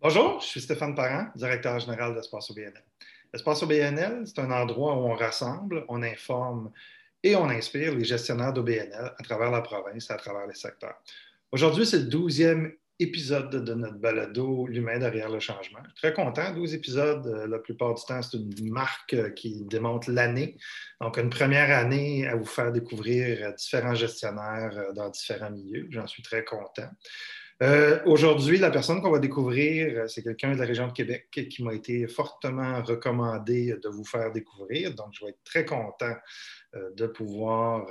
Bonjour, je suis Stéphane Parent, directeur général d'Espace BNL. Espace BNL, c'est un endroit où on rassemble, on informe et on inspire les gestionnaires d'OBNL à travers la province et à travers les secteurs. Aujourd'hui, c'est le douzième épisode de notre balado L'humain derrière le changement. Très content, 12 épisodes. Euh, la plupart du temps, c'est une marque euh, qui démontre l'année. Donc, une première année à vous faire découvrir euh, différents gestionnaires dans différents milieux. J'en suis très content. Aujourd'hui, la personne qu'on va découvrir, c'est quelqu'un de la région de Québec qui m'a été fortement recommandé de vous faire découvrir. Donc, je vais être très content de pouvoir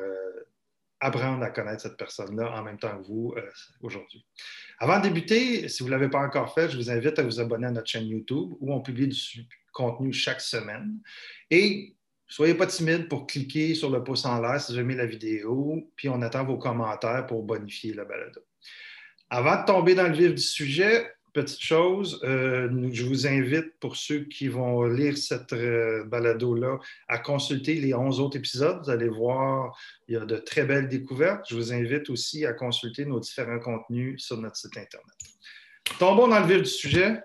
apprendre à connaître cette personne-là en même temps que vous euh, aujourd'hui. Avant de débuter, si vous ne l'avez pas encore fait, je vous invite à vous abonner à notre chaîne YouTube où on publie du contenu chaque semaine. Et soyez pas timide pour cliquer sur le pouce en l'air si vous aimez la vidéo, puis on attend vos commentaires pour bonifier la balade. Avant de tomber dans le vif du sujet, petite chose, euh, je vous invite, pour ceux qui vont lire cette euh, balado-là, à consulter les 11 autres épisodes. Vous allez voir, il y a de très belles découvertes. Je vous invite aussi à consulter nos différents contenus sur notre site Internet. Tombons dans le vif du sujet.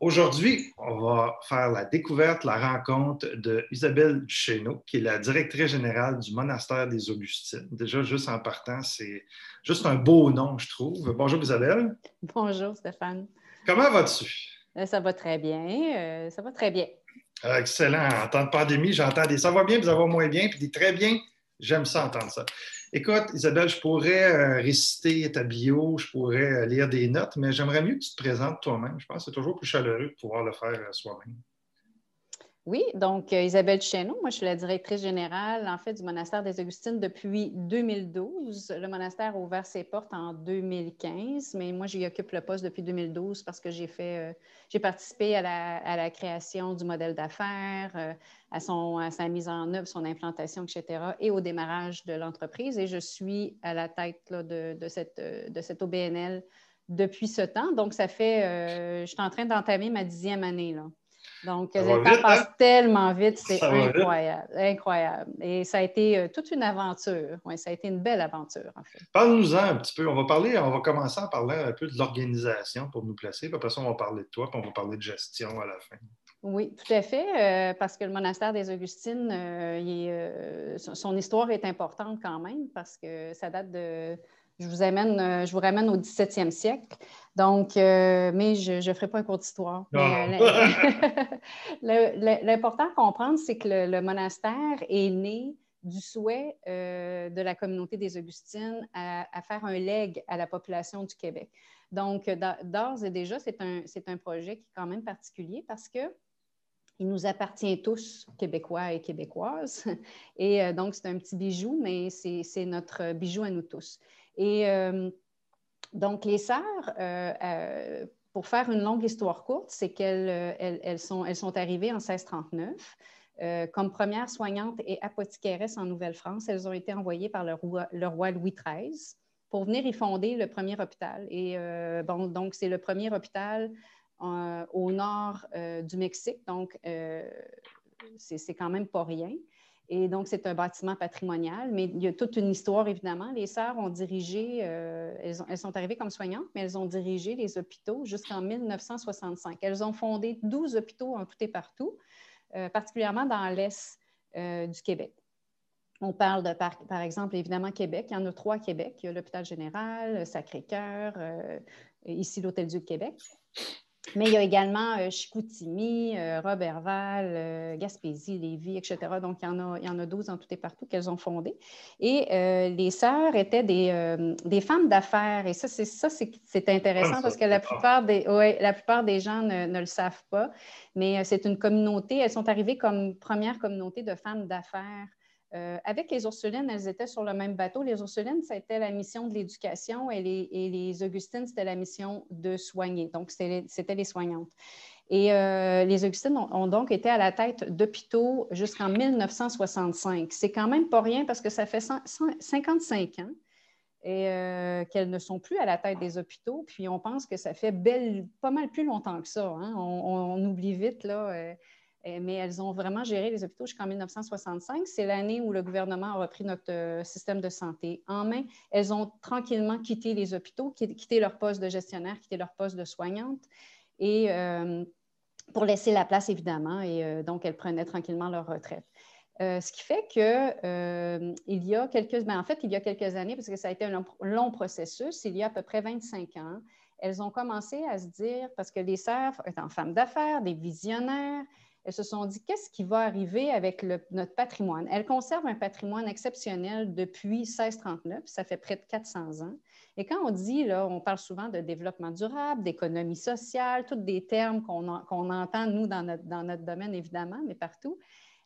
Aujourd'hui, on va faire la découverte, la rencontre de Isabelle Duchesneau, qui est la directrice générale du monastère des Augustines. Déjà, juste en partant, c'est juste un beau nom, je trouve. Bonjour Isabelle. Bonjour Stéphane. Comment vas-tu? Euh, ça va très bien. Euh, ça va très bien. Ah, excellent. En temps de pandémie, j'entends des ça va bien, puis ça va moins bien, puis des très bien. J'aime ça entendre ça. Écoute, Isabelle, je pourrais euh, réciter ta bio, je pourrais euh, lire des notes, mais j'aimerais mieux que tu te présentes toi-même. Je pense que c'est toujours plus chaleureux de pouvoir le faire euh, soi-même. Oui, donc Isabelle Cheneau, moi je suis la directrice générale en fait du monastère des Augustines depuis 2012. Le monastère a ouvert ses portes en 2015, mais moi j'y occupe le poste depuis 2012 parce que j'ai j'ai participé à la, création du modèle d'affaires, à, sa mise en œuvre, son implantation, etc., et au démarrage de l'entreprise. Et je suis à la tête de, cette, OBNL depuis ce temps. Donc, ça fait, euh, je suis en train d'entamer ma dixième année. Là. Donc, le temps passe hein? tellement vite, c'est incroyable, incroyable. Et ça a été euh, toute une aventure. Oui, ça a été une belle aventure, en fait. Parle-nous-en un petit peu. On va parler, on va commencer à parler un peu de l'organisation pour nous placer. Puis après ça, on va parler de toi, puis on va parler de gestion à la fin. Oui, tout à fait, euh, parce que le monastère des Augustines, euh, euh, son histoire est importante quand même, parce que ça date de. Je vous, amène, je vous ramène au 17e siècle. Donc, mais je ne ferai pas un cours d'histoire. L'important à comprendre, c'est que le, monastère est né du souhait de la communauté des Augustines à, à, faire un leg à la population du Québec. Donc, d'ores et déjà, c'est un, un, projet qui est quand même particulier parce que il nous appartient tous, Québécois et Québécoises. Et euh, donc, c'est un petit bijou, mais c'est notre bijou à nous tous. Et euh, donc, les sœurs, euh, pour faire une longue histoire courte, c'est qu'elles elles, sont, arrivées en 1639. comme premières soignantes et apothicaires en Nouvelle-France, elles ont été envoyées par le roi, Louis XIII pour venir y fonder le premier hôpital. Et bon, donc, c'est le premier hôpital euh, au nord euh, du Mexique. Donc, euh, c'est quand même pas rien. Et donc, c'est un bâtiment patrimonial, mais il y a toute une histoire, évidemment. Les sœurs ont dirigé, elles, sont arrivées comme soignantes, mais elles ont dirigé les hôpitaux jusqu'en 1965. Elles ont fondé 12 hôpitaux en tout et partout, particulièrement dans l'Est du Québec. On parle de, par, exemple, évidemment, Québec. Il y en a trois à Québec. L'hôpital général, Sacré-Cœur, ici l'Hôtel-Dieu de Québec. Mais il y a également euh, Chicoutimi, euh, Robertval, euh, Gaspésie, Lévis, etc. Donc, il y en a, il y en a 12 en tout et partout qu'elles ont fondé. Et les sœurs étaient des, des femmes d'affaires. Et ça, c'est, ça, c'est, intéressant parce que la plupart des, ouais, la plupart des gens ne, ne, le savent pas. Mais c'est une communauté, elles sont arrivées comme première communauté de femmes d'affaires euh, avec les Ursulines, elles étaient sur le même bateau. Les Ursulines, c'était la mission de l'éducation et les, Augustines, c'était la mission de soigner. Donc, c'était les soignantes. Et euh, les Augustines ont, donc été à la tête d'hôpitaux jusqu'en 1965. C'est quand même pas rien parce que ça fait 55 ans euh, qu'elles ne sont plus à la tête des hôpitaux. Puis on pense que ça fait pas mal plus longtemps que ça. Hein. On, oublie vite là, mais elles ont vraiment géré les hôpitaux jusqu'en 1965. C'est l'année où le gouvernement a repris notre système de santé en main. Elles ont tranquillement quitté les hôpitaux, quitté leur poste de gestionnaire, quitté leur poste de soignante. Et pour laisser la place, évidemment, et donc elles prenaient tranquillement leur retraite. Euh, ce qui fait que euh, il y a quelques, ben, en fait, il y a quelques années, parce que ça a été un long, processus, il y a à peu près 25 ans, elles ont commencé à se dire, parce que les sœurs étant femmes d'affaires, des visionnaires, elles se sont dit, qu'est-ce qui va arriver avec notre patrimoine? Elles conservent un patrimoine exceptionnel depuis 1639, ça fait près de 400 ans. Et quand on dit, là, on parle souvent de développement durable, d'économie sociale, tous des termes qu'on entend, nous, dans notre, domaine, évidemment, mais partout.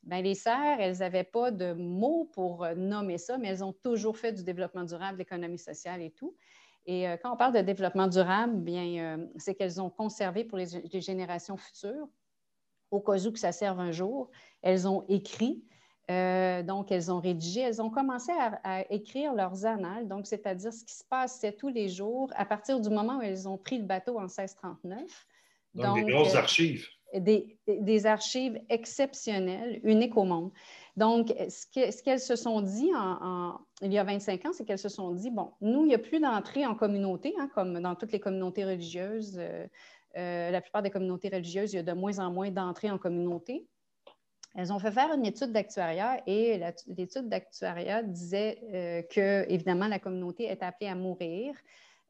Bien, les serres, elles n'avaient pas de mots pour euh, nommer ça, mais elles ont toujours fait du développement durable, l'économie sociale et tout. Et euh, quand on parle de développement durable, bien, euh, c'est qu'elles ont conservé pour les, générations futures, au cas où que ça serve un jour. Elles ont écrit, donc elles ont rédigé, elles ont commencé à, écrire leurs annales, donc c'est-à-dire ce qui se passait tous les jours à partir du moment où elles ont pris le bateau en 1639. Donc, donc des grosses archives des, archives exceptionnelles, uniques au monde. Donc, ce qu'elles se sont dit il y a 25 ans, c'est qu'elles se sont dit, bon, nous, il n'y a plus d'entrée en communauté, hein, comme dans toutes les communautés religieuses. Euh, euh, la plupart des communautés religieuses, il y a de moins en moins d'entrée en communauté. Elles ont fait faire une étude d'actuariat et l'étude d'actuariat disait euh, que, évidemment, la communauté est appelée à mourir.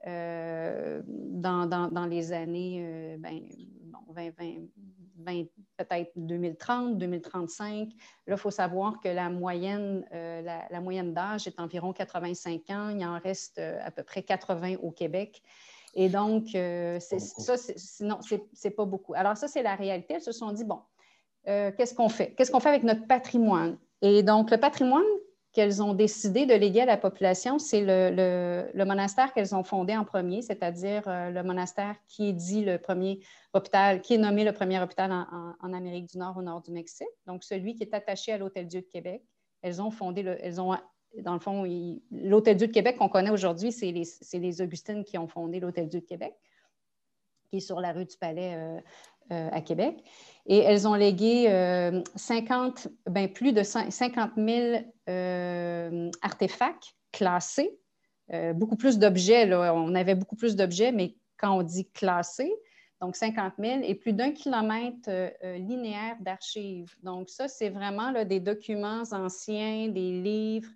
Euh, dans, les années ben, peut-être 2030, 2035. Là, il faut savoir que la moyenne, la, moyenne d'âge est environ 85 ans. Il en reste à peu près 80 au Québec. Et donc, ça, sinon, c'est pas beaucoup. Alors, ça, c'est la réalité. Elles se sont dit, bon, qu'est-ce qu'on fait? Qu'est-ce qu'on fait avec notre patrimoine? Et donc, le patrimoine, qu'elles ont décidé de léguer à la population, c'est le, monastère qu'elles ont fondé en premier, c'est-à-dire euh, le monastère qui est dit le premier hôpital, qui est nommé le premier hôpital en, Amérique du Nord, au nord du Mexique. Donc, celui qui est attaché à l'Hôtel-Dieu de Québec. Elles ont fondé, le, elles ont, dans le fond, l'Hôtel-Dieu de Québec qu'on connaît aujourd'hui, c'est les, Augustines qui ont fondé l'Hôtel-Dieu de Québec, qui est sur la rue du Palais euh, euh, à Québec. Et elles ont légué 50, euh, ben, plus de 50 000 euh, artefacts classés, beaucoup plus d'objets. On avait beaucoup plus d'objets, mais quand on dit classés, donc 50 000, et plus d'un kilomètre linéaire d'archives. Donc ça, c'est vraiment des documents anciens, des livres.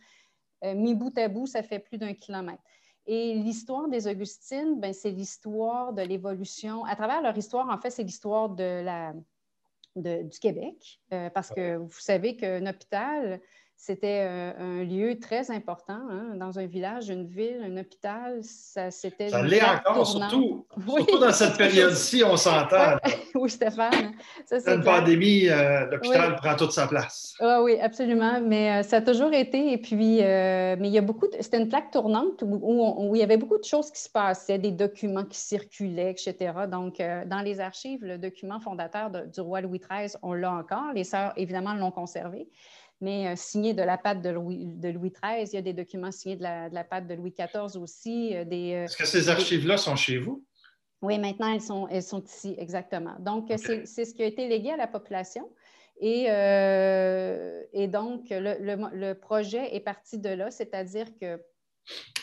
Mis bout à bout, ça fait plus d'un kilomètre. Et l'histoire des Augustines, ben, c'est l'histoire de l'évolution. À travers leur histoire, en fait, c'est l'histoire de la, du Québec, euh, parce que vous savez qu'un hôpital, c'était euh, un lieu très important hein, dans un village, une ville, un hôpital. Ça, c'était ça l'est encore, surtout, surtout, dans cette période-ci, on s'entend. oui, Stéphane. Ça, une pandémie, euh, l'hôpital prend toute sa place. Ah, oui, absolument. Mais euh, ça a toujours été. Et puis, mais il y a beaucoup. C'était une plaque tournante où, il y avait beaucoup de choses qui se passaient, des documents qui circulaient, etc. Donc, dans les archives, le document fondateur du roi Louis XIII, on l'a encore. Les sœurs, évidemment, l'ont conservé mais euh, signé de la patte de Louis, de Louis XIII. Il y a des documents signés de la, de la patte de Louis XIV aussi. Euh, des, euh, Est-ce que ces archives-là sont chez vous? Oui, maintenant, elles sont, elles sont ici, exactement. Donc, c'est ce qui a été légué à la population. Et, et donc, le, le, projet est parti de là, c'est-à-dire que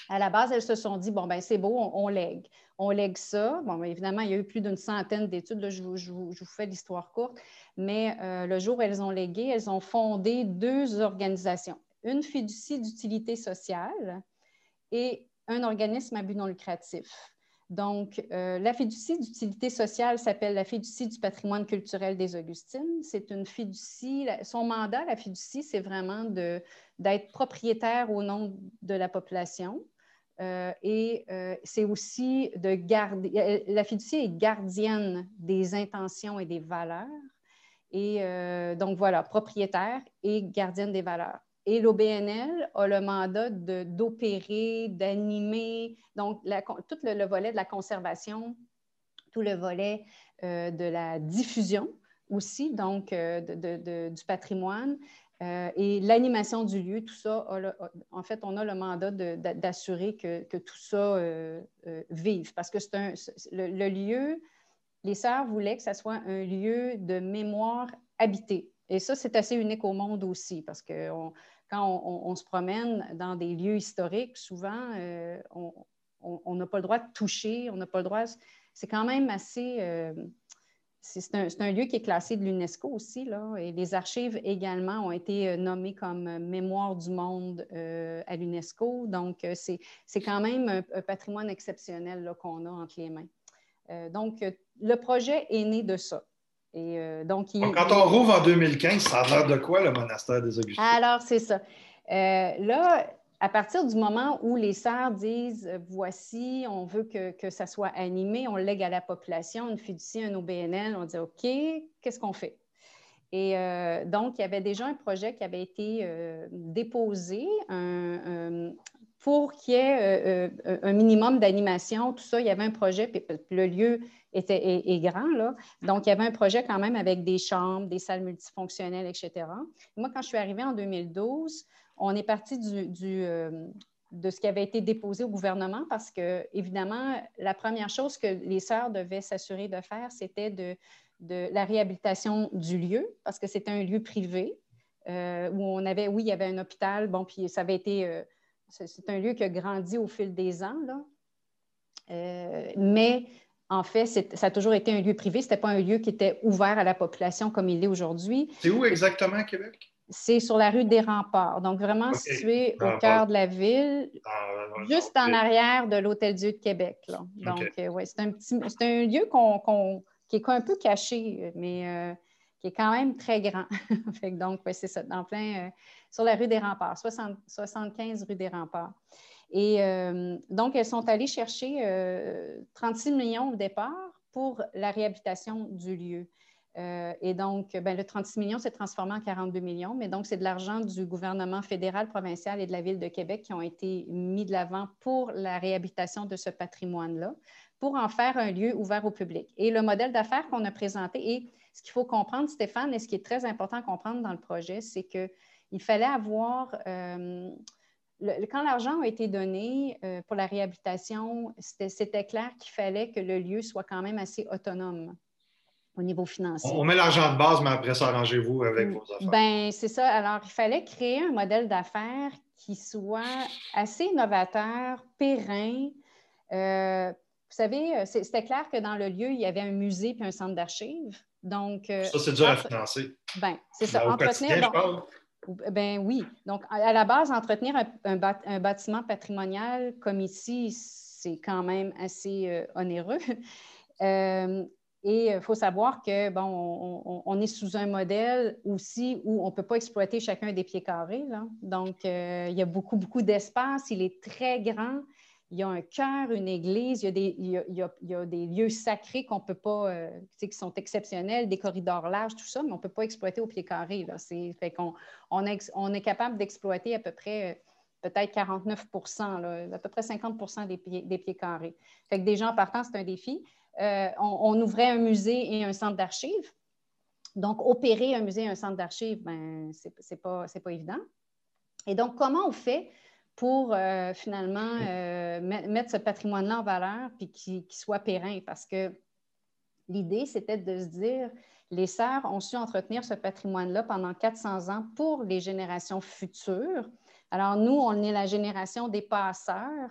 à la base, elles se sont dit, bon, ben c'est beau, on, lègue. On lègue ça. Bon, évidemment, il y a eu plus d'une centaine d'études. Je, je, je, vous fais l'histoire courte. Mais euh, le jour où elles ont légué, elles ont fondé deux organisations. Une fiducie d'utilité sociale et un organisme à but non lucratif. Donc, euh, la fiducie d'utilité sociale s'appelle la fiducie du patrimoine culturel des Augustines. C'est une fiducie, son mandat, la fiducie, c'est vraiment d'être propriétaire au nom de la population. Euh, et euh, c'est aussi de garder, la fiducie est gardienne des intentions et des valeurs. Et donc voilà, propriétaire et gardienne des valeurs. Et l'OBNL a le mandat d'opérer, d'animer, donc tout le, volet de la conservation, tout le volet euh, de la diffusion aussi, donc euh, du patrimoine. Euh, et l'animation du lieu, tout ça, en fait, on a le mandat d'assurer que, tout ça vive. Parce que c'est un, le, lieu, les sœurs voulaient que ce soit un lieu de mémoire habité. Et ça, c'est assez unique au monde aussi, parce que quand on, se promène dans des lieux historiques, souvent, euh, on n'a pas le droit de toucher, on n'a pas le droit. C'est quand même assez. Euh, c'est un, lieu qui est classé de l'UNESCO aussi, là, et les archives également ont été euh, nommées comme mémoire du monde à l'UNESCO. Donc, c'est quand même un, patrimoine exceptionnel qu'on a entre les mains. donc, le projet est né de ça. Euh, donc, quand on rouvre en 2015, ça a l'air de quoi le monastère des Augustins? Alors, c'est ça. Euh, là, à partir du moment où les sœurs disent voici, on veut que, ça soit animé, on lègue à la population, une fiducie, un OBNL, on dit OK, qu'est-ce qu'on fait? Et euh, donc, il y avait déjà un projet qui avait été déposé pour qu'il y ait un minimum d'animation, tout ça. Il y avait un projet, puis le lieu était, est, grand. Là. Donc, il y avait un projet quand même avec des chambres, des salles multifonctionnelles, etc. Moi, quand je suis arrivée en 2012, on est parti euh, de ce qui avait été déposé au gouvernement parce que, évidemment, la première chose que les sœurs devaient s'assurer de faire, c'était de, la réhabilitation du lieu parce que c'était un lieu privé euh, où on avait, oui, il y avait un hôpital, bon, puis ça avait été, euh, c'est un lieu qui a grandi au fil des ans, là. mais en fait, ça a toujours été un lieu privé. Ce n'était pas un lieu qui était ouvert à la population comme il est aujourd'hui. C'est où exactement à Québec? C'est sur la rue des Remparts, donc vraiment situé au cœur de la ville, juste en arrière de l'Hôtel Dieu de Québec. Donc, euh, oui, c'est un, petit, un lieu qui est un peu caché, mais euh, qui est quand même très grand. donc, c'est ça, en plein, euh, sur la rue des Remparts, 75 rue des Remparts. Et donc, elles sont allées chercher 36 euh, millions au départ pour la réhabilitation du lieu. Euh, et donc, ben, le 36 millions s'est transformé en 42 millions, mais donc c'est de l'argent du gouvernement fédéral, provincial et de la Ville de Québec qui ont été mis de l'avant pour la réhabilitation de ce patrimoine-là, pour en faire un lieu ouvert au public. Et le modèle d'affaires qu'on a présenté, et ce qu'il faut comprendre, Stéphane, et ce qui est très important à comprendre dans le projet, c'est qu'il fallait avoir quand l'argent a été donné euh, pour la réhabilitation, c'était clair qu'il fallait que le lieu soit quand même assez autonome au niveau financier. On met l'argent de base, mais après ça, arrangez-vous avec vos affaires. Ben, c'est ça. Alors, il fallait créer un modèle d'affaires qui soit assez novateur, périn. Euh, vous savez, euh, c'était clair que dans le lieu, il y avait un musée puis un centre d'archives. Donc, ça, c'est dur à financer. Ben, c'est ça. Entretenir, ben oui. Donc, à la base, entretenir un, bâtiment patrimonial comme ici, c'est quand même assez euh, onéreux. Euh, et il faut savoir que, bon, on, est sous un modèle aussi où on ne peut pas exploiter chacun des pieds carrés. Donc, euh, il y a beaucoup, beaucoup d'espace. Il est très grand il y a un cœur, une église, il y a des, lieux sacrés qu'on peut pas, euh, qui sont exceptionnels, des corridors larges, tout ça, mais on ne peut pas exploiter au pied carré. Là. fait qu'on on, est capable d'exploiter à peu près euh, peut-être 49 à peu près 50% des pieds, des pieds carrés. Fait que des gens partant, c'est un défi. Euh, on, ouvrait un musée et un centre d'archives. Donc, opérer un musée et un centre d'archives, ben, ce n'est pas, évident. Et donc, comment on fait pour euh, finalement euh, mettre ce patrimoine-là en valeur puis qu'il soit périn. Parce que l'idée, c'était de se dire, les sœurs ont su entretenir ce patrimoine-là pendant 400 ans pour les générations futures. Alors, nous, on est la génération des passeurs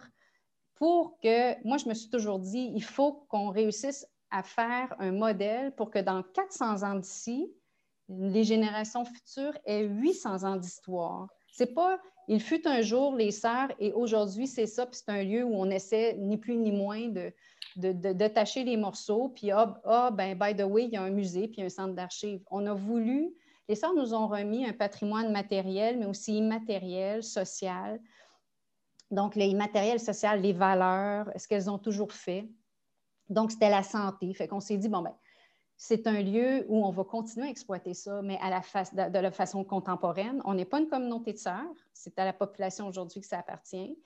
pour que, moi, je me suis toujours dit, il faut qu'on réussisse à faire un modèle pour que dans 400 ans d'ici, les générations futures aient 800 ans d'histoire. C'est pas il fut un jour les sœurs et aujourd'hui c'est ça, puis c'est un lieu où on essaie ni plus ni moins de, de, les morceaux, puis ah, ah, ben, by the way, il y a un musée, puis un centre d'archives. On a voulu, les sœurs nous ont remis un patrimoine matériel, mais aussi immatériel, social. Donc, les immatériels, social, les valeurs, ce qu'elles ont toujours fait. Donc, c'était la santé. Fait qu'on s'est dit, bon, ben, c'est un lieu où on va continuer à exploiter ça, mais à la de, la façon contemporaine. On n'est pas une communauté de sœurs, c'est à la population aujourd'hui que ça appartient.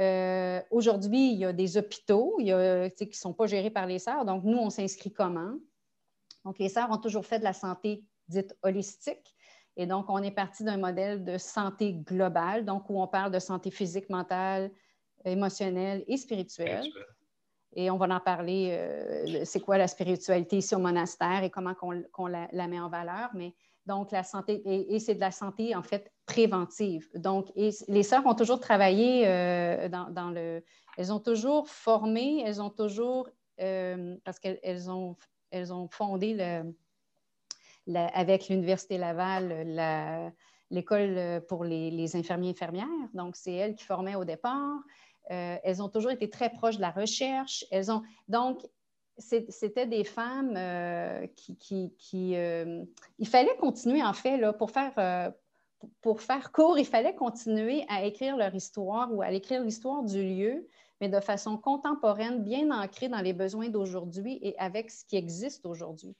Euh, aujourd'hui, il y a des hôpitaux qui ne sont pas gérés par les sœurs. Donc, nous, on s'inscrit comment? Donc, les sœurs ont toujours fait de la santé dite holistique. Et donc, on est parti d'un modèle de santé globale, donc où on parle de santé physique, mentale, émotionnelle et spirituelle. Et on va en parler, c'est quoi la spiritualité ici au monastère et comment on, la, met en valeur. Mais donc, la santé, et, c'est de la santé, en fait, préventive. Donc, les sœurs ont toujours travaillé dans, le... Elles ont toujours formé, elles ont toujours, parce qu'elles ont, elles ont fondé le, avec l'Université Laval l'école pour les, infirmiers et infirmières. Donc, c'est elles qui formaient au départ. Euh, elles ont toujours été très proches de la recherche. Elles ont, donc, c'était des femmes euh, qui... euh, il fallait continuer, en fait, là, pour faire... pour faire court, il fallait continuer à écrire leur histoire ou à écrire l'histoire du lieu, mais de façon contemporaine, bien ancrée dans les besoins d'aujourd'hui et avec ce qui existe aujourd'hui.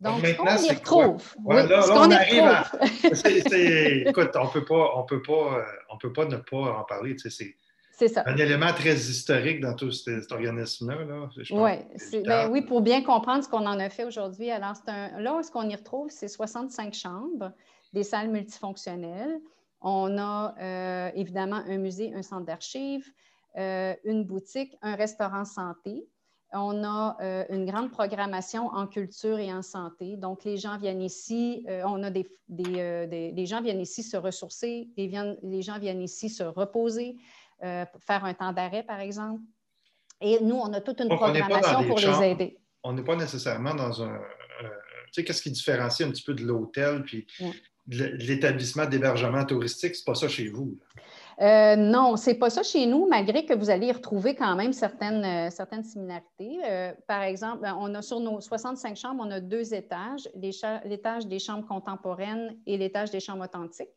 Donc, ce qu'on y retrouve. Ouais, là, on arrive à... Écoute, on peut pas, on peut pas, euh, on peut pas ne pas en parler. Tu sais, c'est un élément très historique dans tout cet, organisme-là. Oui, ben, oui, pour bien comprendre ce qu'on en a fait aujourd'hui. Alors, un, là, ce qu'on y retrouve, c'est 65 chambres, des salles multifonctionnelles. On a euh, évidemment un musée, un centre d'archives, euh, une boutique, un restaurant santé, on a euh, une grande programmation en culture et en santé. Donc, les gens viennent ici, euh, on a des, euh, gens viennent ici se ressourcer, les, les gens viennent ici se reposer, faire un temps d'arrêt, par exemple. Et nous, on a toute une programmation pour les aider. On n'est pas nécessairement dans un. tu sais, qu'est-ce qui différencie un petit peu de l'hôtel puis de l'établissement d'hébergement touristique? C'est pas ça chez vous. Euh, non, ce n'est pas ça chez nous, malgré que vous allez y retrouver quand même certaines, euh, certaines similarités. Euh, par exemple, on a sur nos 65 chambres, on a deux étages, l'étage des chambres contemporaines et l'étage des chambres authentiques.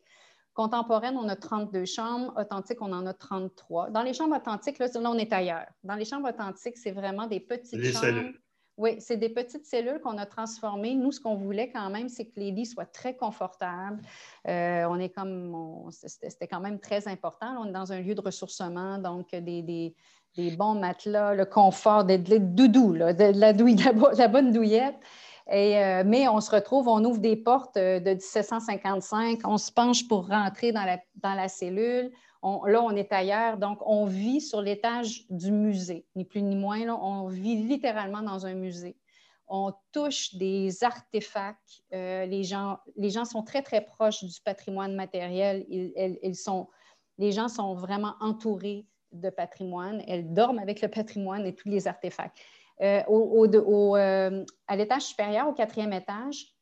Contemporaines, on a 32 chambres. Authentiques, on en a 33. Dans les chambres authentiques, là, on est ailleurs. Dans les chambres authentiques, c'est vraiment des petites chambres. Oui, c'est des petites cellules qu'on a transformées. Nous, ce qu'on voulait quand même, c'est que les lits soient très confortables. Euh, on est comme, c'était quand même très important. on est dans un lieu de ressourcement, donc des, bons matelas, le confort, des, doudous, de, la, bonne douillette. Et, euh, mais on se retrouve, on ouvre des portes euh, de 1755, on se penche pour rentrer dans la cellule, là, on est ailleurs. Donc, on vit sur l'étage du musée, ni plus ni moins. on vit littéralement dans un musée. On touche des artefacts. Euh, les, gens, les gens sont très, très proches du patrimoine matériel. Ils, sont, les gens sont vraiment entourés de patrimoine. Elles dorment avec le patrimoine et tous les artefacts. Euh, euh, à l'étage supérieur, au quatrième étage,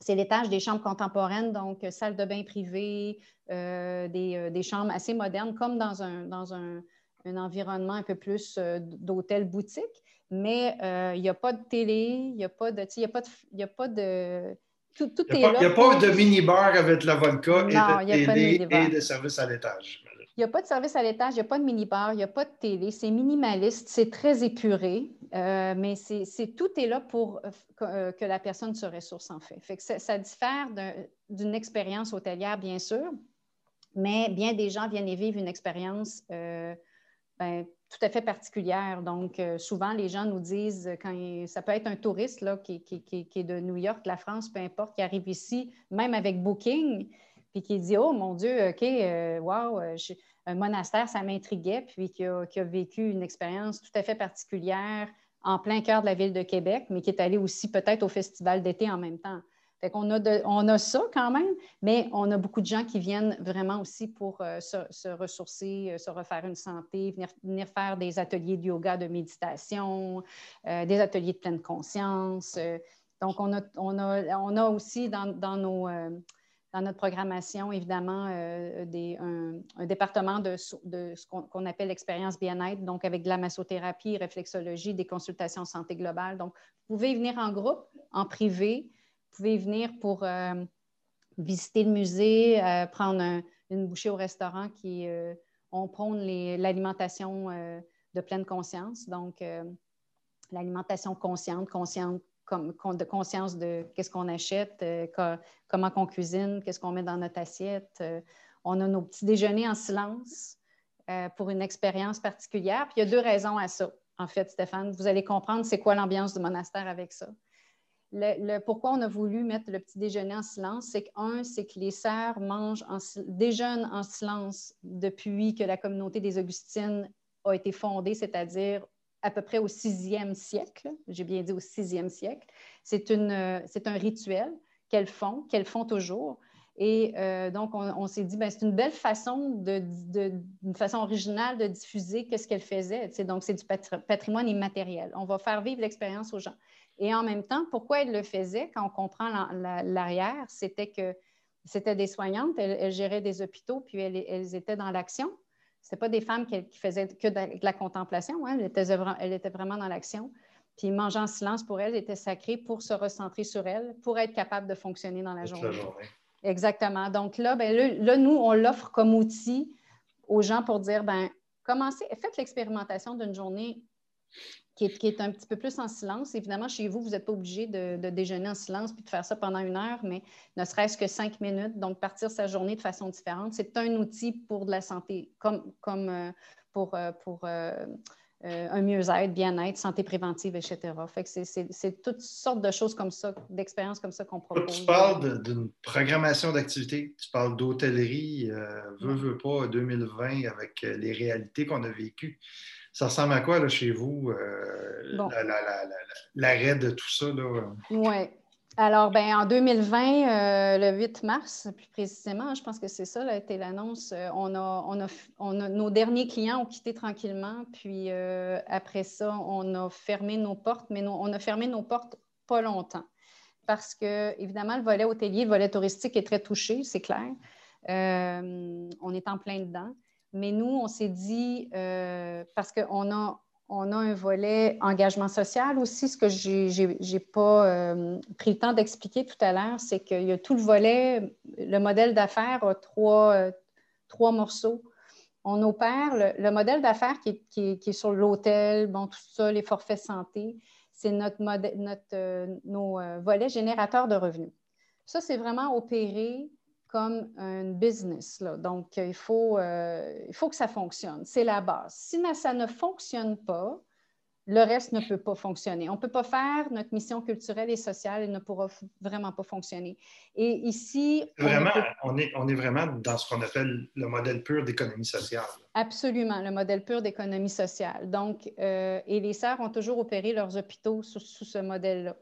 c'est l'étage des chambres contemporaines, donc euh, salle de bain privée, euh, euh, des, chambres assez modernes, comme dans un, dans un, environnement un peu plus d'hôtel boutique. Mais il n'y a pas de télé, il n'y a pas de. Il a pas de, tout, tout il n'y a, pas de mini-bar avec la vodka et de télé et de service à l'étage. Il n'y a pas de service à l'étage, il n'y a pas de mini-bar, il n'y a pas de télé. C'est minimaliste, c'est très épuré, euh, mais c'est, tout est là pour euh, euh, que, la personne se ressource en fait. ça, diffère d'une expérience hôtelière, bien sûr, mais bien des gens viennent y vivre une expérience ben, tout à fait particulière. Donc, souvent, les gens nous disent, quand ça peut être un touriste là, qui, est de New York, la France, peu importe, qui arrive ici, même avec Booking, puis qui dit Oh mon Dieu, OK, wow, un monastère, ça m'intriguait, puis qui a, vécu une expérience tout à fait particulière en plein cœur de la ville de Québec, mais qui est allé aussi peut-être au festival d'été en même temps. Fait qu'on a, on a ça quand même, mais on a beaucoup de gens qui viennent vraiment aussi pour euh, se, ressourcer, se refaire une santé, venir, faire des ateliers de yoga, de méditation, des ateliers de pleine conscience. donc, on a, on a, on a aussi dans, dans nos dans notre programmation, évidemment, euh, un, département de, ce qu'on appelle l'expérience bien-être, donc avec de la massothérapie, réflexologie, des consultations santé globale. Donc, vous pouvez venir en groupe, en privé, vous pouvez venir pour euh, visiter le musée, euh, prendre une bouchée au restaurant qui, on prône l'alimentation de pleine conscience, donc l'alimentation consciente, consciente de conscience de qu'est-ce qu'on achète, euh, comment qu'on cuisine, qu'est-ce qu'on met dans notre assiette. Euh, on a nos petits déjeuners en silence euh, pour une expérience particulière. Puis il y a deux raisons à ça, en fait, Stéphane. Vous allez comprendre c'est quoi l'ambiance du monastère avec ça. Pourquoi on a voulu mettre le petit déjeuner en silence, c'est qu'un, c'est que les sœurs mangent en, déjeunent en silence depuis que la communauté des Augustines a été fondée, c'est-à-dire à peu près au sixième siècle. J'ai bien dit au sixième siècle. C'est un rituel qu'elles font, qu'elles font toujours. Et euh, donc, on, s'est dit, ben, c'est une belle façon, de, une façon originale de diffuser qu'est-ce qu'elle faisait. Donc, c'est du patrimoine immatériel. On va faire vivre l'expérience aux gens. Et en même temps, pourquoi elle le faisait, quand on comprend l'arrière, c'était que c'était des soignantes, elles, géraient des hôpitaux, puis elles, étaient dans l'action. Ce pas des femmes qui, faisaient que de la contemplation, hein. elles, étaient, vraiment dans l'action. Puis manger en silence pour elles était sacré pour se recentrer sur elles, pour être capable de fonctionner dans la journée. Exactement. Donc là, ben, là, nous, on l'offre comme outil aux gens pour dire, ben, commencez, faites l'expérimentation d'une journée qui est, un petit peu plus en silence. Évidemment, chez vous, vous n'êtes pas obligé de, déjeuner en silence puis de faire ça pendant une heure, mais ne serait-ce que cinq minutes. Donc, partir sa journée de façon différente, c'est un outil pour de la santé, comme, comme euh, pour, euh, pour euh, un mieux-être, bien-être, santé préventive, etc. Fait que c'est toutes sortes de choses comme ça, d'expériences comme ça qu'on propose. Tu parles d'une programmation d'activité, tu parles d'hôtellerie, euh, veux, veux pas, 2020, avec les réalités qu'on a vécues. Ça ressemble à quoi là, chez vous, l'arrêt de tout ça? Oui, alors, ben, en 2020, euh, le 8 mars, plus précisément, je pense que c'est ça, a été l'annonce. Euh, on a, nos derniers clients ont quitté tranquillement, puis euh, après ça, on a fermé nos portes, mais on a fermé nos portes pas longtemps. Parce que, évidemment, le volet hôtelier, le volet touristique est très touché, c'est clair. on est en plein dedans. Mais nous, on s'est dit, parce qu'on a, on a un volet engagement social aussi. Ce que je n'ai pas euh, pris le temps d'expliquer tout à l'heure, c'est qu'il y a tout le volet, le modèle d'affaires a trois, euh, trois, morceaux. On opère le, modèle d'affaires qui, est sur l'hôtel, bon, tout ça, les forfaits santé, c'est notre, notre euh, nos volets générateurs de revenus. Ça, c'est vraiment opéré comme un business. Donc, il faut, euh, il faut que ça fonctionne. C'est la base. Si ça ne fonctionne pas, le reste ne peut pas fonctionner. On ne peut pas faire notre mission culturelle et sociale, elle ne pourra vraiment pas fonctionner. Et ici... Vraiment, on, est, on est vraiment dans ce qu'on appelle le modèle pur d'économie sociale. Absolument, le modèle pur d'économie sociale. Donc, euh, et les sœurs ont toujours opéré leurs hôpitaux sous ce modèle-là.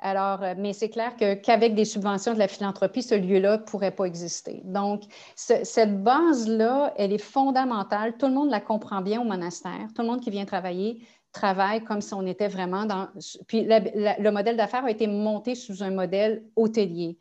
Alors, euh, mais c'est clair qu'avec des subventions de la philanthropie, ce lieu-là ne pourrait pas exister. Donc, cette base-là, elle est fondamentale. Tout le monde la comprend bien au monastère. Tout le monde qui vient travailler travaille comme si on était vraiment dans... Puis le modèle d'affaires a été monté sous un modèle hôtelier.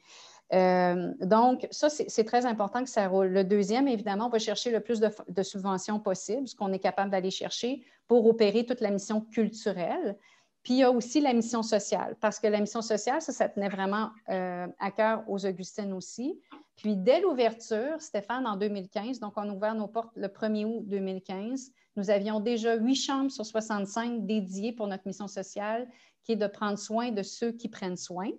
Euh, donc, ça, c'est très important que ça roule. Le deuxième, évidemment, on va chercher le plus de, de subventions possible, ce qu'on est capable d'aller chercher pour opérer toute la mission culturelle. Puis il y a aussi la mission sociale, parce que la mission sociale, ça, ça tenait vraiment euh, à cœur aux Augustines aussi. Puis dès l'ouverture, Stéphane, en 2015, donc on a ouvert nos portes le 1er août 2015, nous avions déjà huit chambres sur 65 dédiées pour notre mission sociale, qui est de prendre soin de ceux qui prennent soin.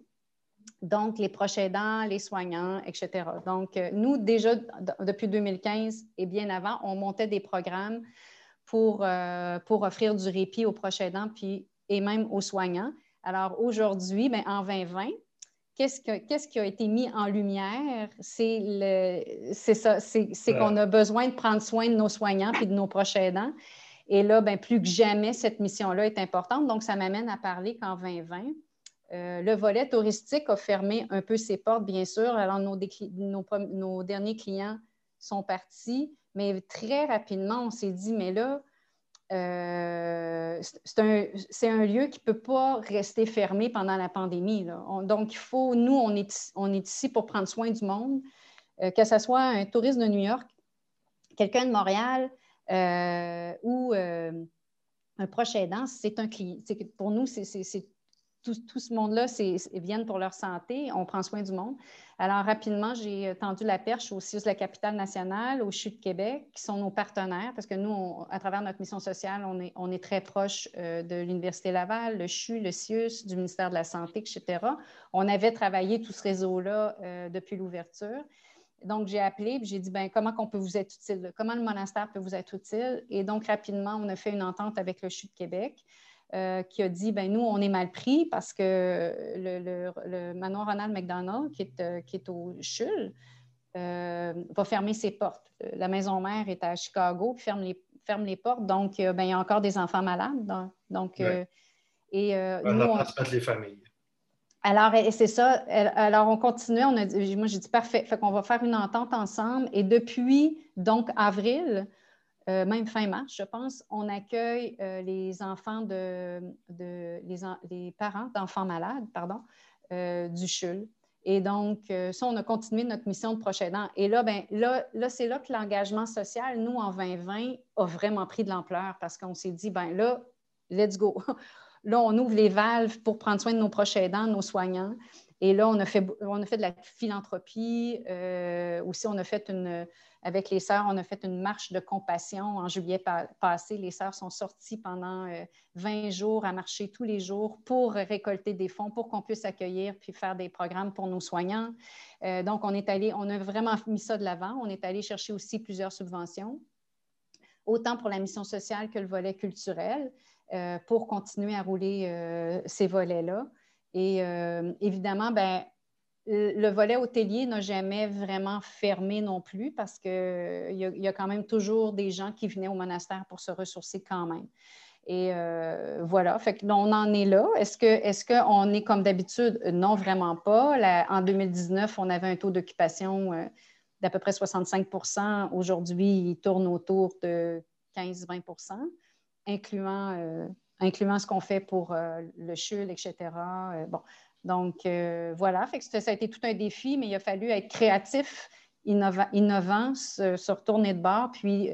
Donc, les proches aidants, les soignants, etc. Donc, euh, nous, déjà, depuis 2015 et bien avant, on montait des programmes pour, euh, pour offrir du répit aux proches aidants puis et même aux soignants. Alors aujourd'hui, ben, en 2020, qu'est-ce, qui a été mis en lumière? C'est, ça, c'est, qu'on a besoin de prendre soin de nos soignants et de nos proches aidants. Et là, ben, plus que jamais, cette mission-là est importante. Donc, ça m'amène à parler qu'en 2020, euh, le volet touristique a fermé un peu ses portes, bien sûr. Alors, nos, nos derniers clients sont partis, mais très rapidement, on s'est dit, mais là, euh, c'est un, lieu qui ne peut pas rester fermé pendant la pandémie. donc, il faut, nous, on est, on est ici pour prendre soin du monde, euh, que ce soit un touriste de New York, quelqu'un de Montréal euh, ou un proche aidant, c'est un client. Pour nous, c'est tout, ce monde-là viennent pour leur santé. On prend soin du monde. Alors, rapidement, j'ai tendu la perche aussi de la capitale nationale, au CHU de Québec, qui sont nos partenaires, parce que nous, à travers notre mission sociale, on est, on est très proche euh, de l'Université Laval, le CHU, le CIUS, du ministère de la Santé, etc. On avait travaillé tout ce réseau-là euh, depuis l'ouverture. Donc, j'ai appelé et j'ai dit, ben, comment on peut vous être utile? Comment le monastère peut vous être utile? Et donc, rapidement, on a fait une entente avec le CHU de Québec. Euh, qui a dit ben nous, on est mal pris parce que le, manoir Ronald McDonald, qui est, euh, qui est au CHUL, euh, va fermer ses portes. La maison mère est à Chicago, ferme, les, ferme les portes. Donc, ben, il y a encore des enfants malades. Donc, et nous, on transmettre les familles. Alors, c'est ça. Alors, on continue. On a, moi, j'ai dit parfait. Fait qu'on va faire une entente ensemble. Et depuis, donc, avril, euh, même fin mars, je pense, on accueille euh, les enfants de, les, parents d'enfants malades, pardon, euh, du CHUL. Et donc, ça, on a continué notre mission de prochain an. Et là, ben, là, là c'est là que l'engagement social, nous, en 2020, a vraiment pris de l'ampleur parce qu'on s'est dit, ben là, let's go. Là, on ouvre les valves pour prendre soin de nos proches aidants, nos soignants. Et là, on a fait, on a fait de la philanthropie. Euh, aussi, on a fait une, avec les sœurs, on a fait une marche de compassion en juillet passé. Les sœurs sont sorties pendant 20 euh, jours à marcher tous les jours pour récolter des fonds, pour qu'on puisse accueillir puis faire des programmes pour nos soignants. Euh, donc, on est allé, on a vraiment mis ça de l'avant. On est allé chercher aussi plusieurs subventions, autant pour la mission sociale que le volet culturel. Euh, pour continuer à rouler ces volets-là. Et euh, évidemment, ben, le volet hôtelier n'a jamais vraiment fermé non plus parce qu'il y, y, a quand même toujours des gens qui venaient au monastère pour se ressourcer quand même. Et voilà, fait que on en est là. Est-ce qu'on est, qu'on est comme d'habitude? Non, vraiment pas. en 2019, on avait un taux d'occupation d'à peu près 65% Aujourd'hui, il tourne autour de 15-20% incluant, euh, incluant ce qu'on fait pour euh, le CHUL, etc. Euh, bon. Donc, voilà, fait que ça, a été tout un défi, mais il a fallu être créatif, innovant, se, retourner de bord. Puis,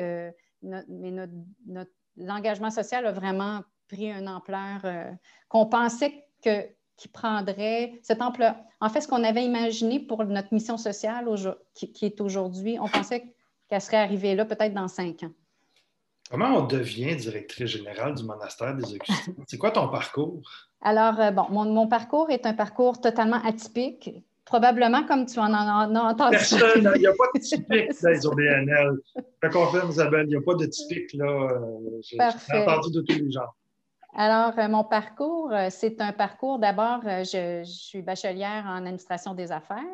l'engagement social a vraiment pris une ampleur qu'on pensait que, qu'il prendrait cette ampleur. En fait, ce qu'on avait imaginé pour notre mission sociale qui, qui est aujourd'hui, on pensait qu'elle serait arrivée là peut-être dans cinq ans. Comment on devient directrice générale du monastère des Augustins? C'est quoi ton parcours? Alors, euh, bon, mon, parcours est un parcours totalement atypique. Probablement comme tu en as, entendu. Personne, il n'y a pas de typique dans les OBNL. Je confirme, Isabelle, il n'y a pas de typique. là. Euh, j'ai entendu de tous les gens. Alors, euh, mon parcours, c'est un parcours, d'abord, je, suis bachelière en administration des affaires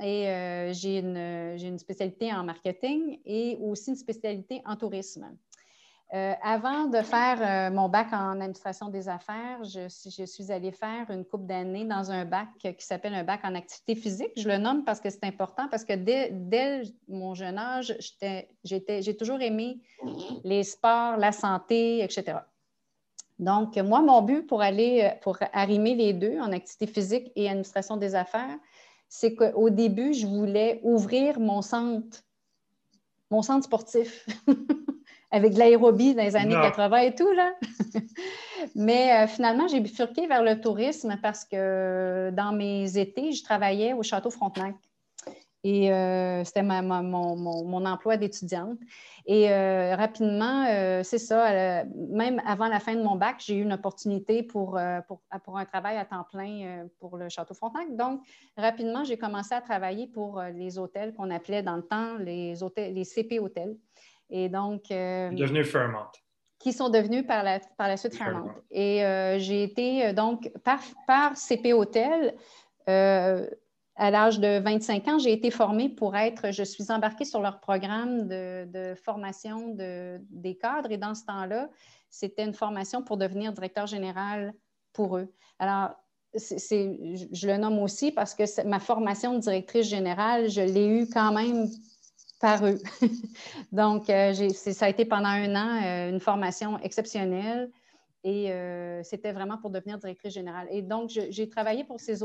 et j'ai une, une, spécialité en marketing et aussi une spécialité en tourisme. Euh, avant de faire euh, mon bac en administration des affaires, je, suis allée faire une coupe d'années dans un bac qui s'appelle un bac en activité physique. Je le nomme parce que c'est important, parce que dès, mon jeune âge, j'ai toujours aimé les sports, la santé, etc. Donc, moi, mon but pour aller, pour arrimer les deux en activité physique et administration des affaires, c'est qu'au début, je voulais ouvrir mon centre, mon centre sportif. avec de l'aérobie dans les années 80 et tout, là. Mais euh, finalement, j'ai bifurqué vers le tourisme parce que dans mes étés, je travaillais au Château Frontenac. Et euh, c'était mon, emploi d'étudiante. Et euh, rapidement, c'est ça, même avant la fin de mon bac, j'ai eu une opportunité pour, pour, pour, un travail à temps plein pour le Château Frontenac. Donc, rapidement, j'ai commencé à travailler pour les hôtels qu'on appelait dans le temps les, hôtels, les CP hôtels. Et donc. Euh, devenu Fairmont. Qui sont devenus par la, par la suite Fairmont. Et euh, j'ai été, euh, donc, par, par CP Hotel, à l'âge de 25 ans, j'ai été formée pour être, je suis embarquée sur leur programme de, formation de, des cadres. Et dans ce temps-là, c'était une formation pour devenir directeur général pour eux. Alors, je le nomme aussi parce que ma formation de directrice générale, je l'ai eue quand même par eux. Donc, euh, ça a été pendant un an euh, une formation exceptionnelle et euh, c'était vraiment pour devenir directrice générale. Et donc, j'ai travaillé pour ces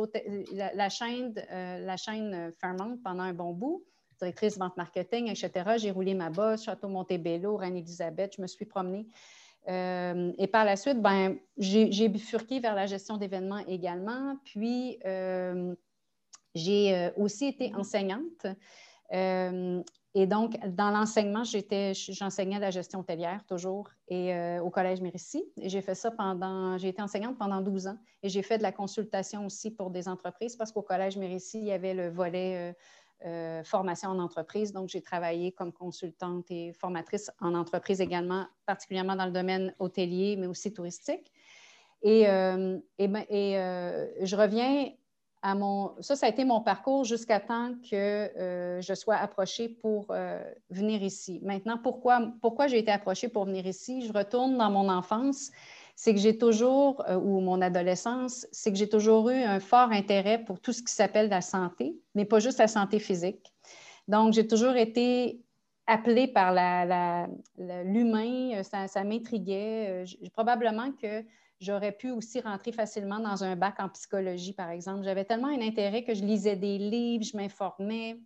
la, chaîne, la chaîne Fairmont pendant un bon bout, directrice vente marketing, etc. J'ai roulé ma bosse, Château Montebello, Reine-Élisabeth, je me suis promenée. et par la suite, ben, j'ai bifurqué vers la gestion d'événements également. Puis, j'ai aussi été enseignante. Et donc, dans l'enseignement, j'enseignais la gestion hôtelière toujours et euh, au Collège Mérissi. Et j'ai fait ça pendant, j'ai été enseignante pendant 12 ans et j'ai fait de la consultation aussi pour des entreprises parce qu'au Collège Mérissi, il y avait le volet euh, euh, formation en entreprise. Donc, j'ai travaillé comme consultante et formatrice en entreprise également, particulièrement dans le domaine hôtelier, mais aussi touristique. Et, ben, et je reviens Ça, ça a été mon parcours jusqu'à temps que euh, je sois approchée pour euh, venir ici. Maintenant, pourquoi, pourquoi j'ai été approchée pour venir ici? Je retourne dans mon enfance. C'est que j'ai toujours, euh, ou mon adolescence, c'est que j'ai toujours eu un fort intérêt pour tout ce qui s'appelle la santé, mais pas juste la santé physique. Donc, j'ai toujours été appelée par l'humain, ça, ça m'intriguait. Probablement que J'aurais pu aussi rentrer facilement dans un bac en psychologie, par exemple. J'avais tellement un intérêt que je lisais des livres, je m'informais.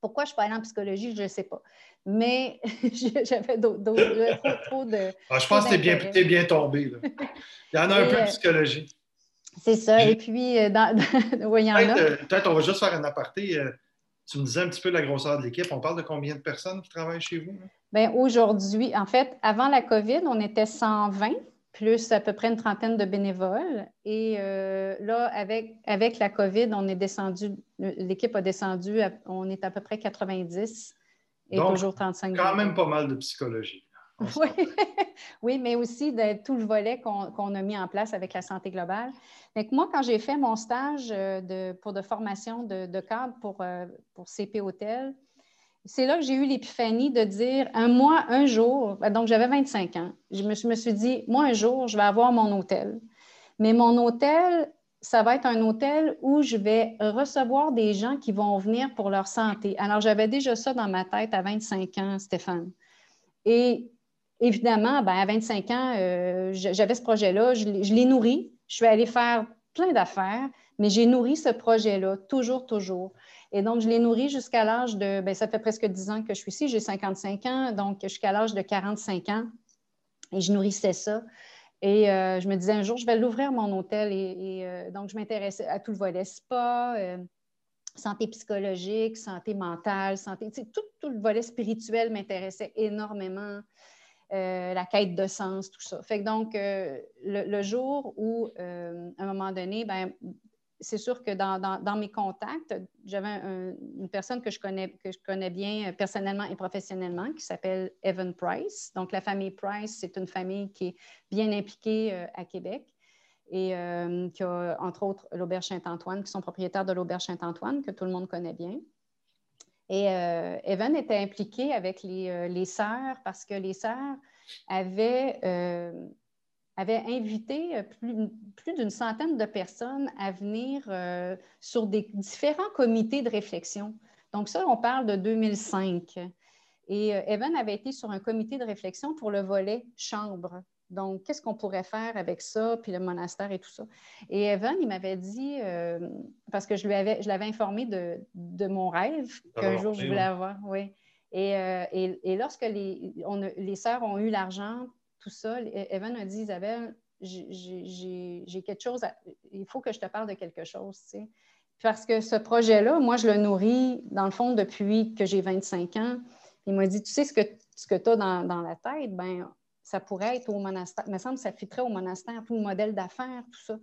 Pourquoi je suis pas allée en psychologie, je ne sais pas. Mais j'avais trop, trop, de. Ah, je pense que tu es bien, tombé. Il y en a un peu en euh, psychologie. C'est ça. Et puis, euh, dans, euh, Peut-être on va juste faire un aparté. Tu me disais un petit peu la grosseur de l'équipe. On parle de combien de personnes qui travaillent chez vous? Bien, aujourd'hui, en fait, avant la COVID, on était 120 plus à peu près une trentaine de bénévoles. Et euh, là, avec, avec la COVID, on est descendu, l'équipe a descendu, on est à peu près 90 et toujours 35 Quand même pas mal de psychologie. Oui. oui, mais aussi de tout le volet qu'on a mis en place avec la santé globale. Donc, moi, quand j'ai fait mon stage euh, de, pour de formation de, cadre pour, euh, pour CP Hôtel, c'est là que j'ai eu l'épiphanie de dire un mois, un jour, ben, donc j'avais 25 ans, je me, suis dit, moi, un jour, je vais avoir mon hôtel. Mais mon hôtel, ça va être un hôtel où je vais recevoir des gens qui vont venir pour leur santé. Alors, j'avais déjà ça dans ma tête à 25 ans, Stéphane. Et évidemment, ben, à 25 ans, euh, j'avais ce projet-là, je, je l'ai nourri. Je suis allée faire plein d'affaires, mais j'ai nourri ce projet-là, toujours, toujours. Et donc, je l'ai nourri jusqu'à l'âge de, bien, ça fait presque 10 ans que je suis ici, j'ai 55 ans, donc jusqu'à l'âge de 45 ans. Et je nourrissais ça. Et euh, je me disais un jour, je vais l'ouvrir mon hôtel. Et, euh, donc, je m'intéressais à tout le volet spa, euh, santé psychologique, santé mentale, santé, tout, tout le volet spirituel m'intéressait énormément. la quête de sens, tout ça. Fait que donc, le, jour où, à un moment donné, ben, c'est sûr que dans, mes contacts, j'avais une personne que je, connais, que je connais bien euh, personnellement et professionnellement qui s'appelle Evan Price. Donc, la famille Price, c'est une famille qui est bien impliquée euh, à Québec et euh, qui a, entre autres, l'Auberge Saint-Antoine, qui sont propriétaires de l'Auberge Saint-Antoine, que tout le monde connaît bien. Et Evan était impliqué avec les sœurs parce que les sœurs avaient avait invité euh, plus, d'une centaine de personnes à venir euh, sur des différents comités de réflexion. Donc ça, on parle de 2005. Et euh, Evan avait été sur un comité de réflexion pour le volet chambre. Donc, qu'est-ce qu'on pourrait faire avec ça, puis le monastère et tout ça? Et Evan, il m'avait dit, parce que je lui avais, je l'avais informé de, mon rêve qu'un jour je voulais avoir, oui. Et, et, lorsque les, les sœurs ont eu l'argent ça, Evan a dit, Isabelle, j'ai quelque chose, il faut que je te parle de quelque chose. Parce que ce projet-là, moi, je le nourris, dans le fond, depuis que j'ai 25 ans. Il m'a dit, tu sais ce que, tu as dans, la tête, ben ça pourrait être au monastère. Il me semble que ça fitterait au monastère, tout le modèle d'affaires, tout ça.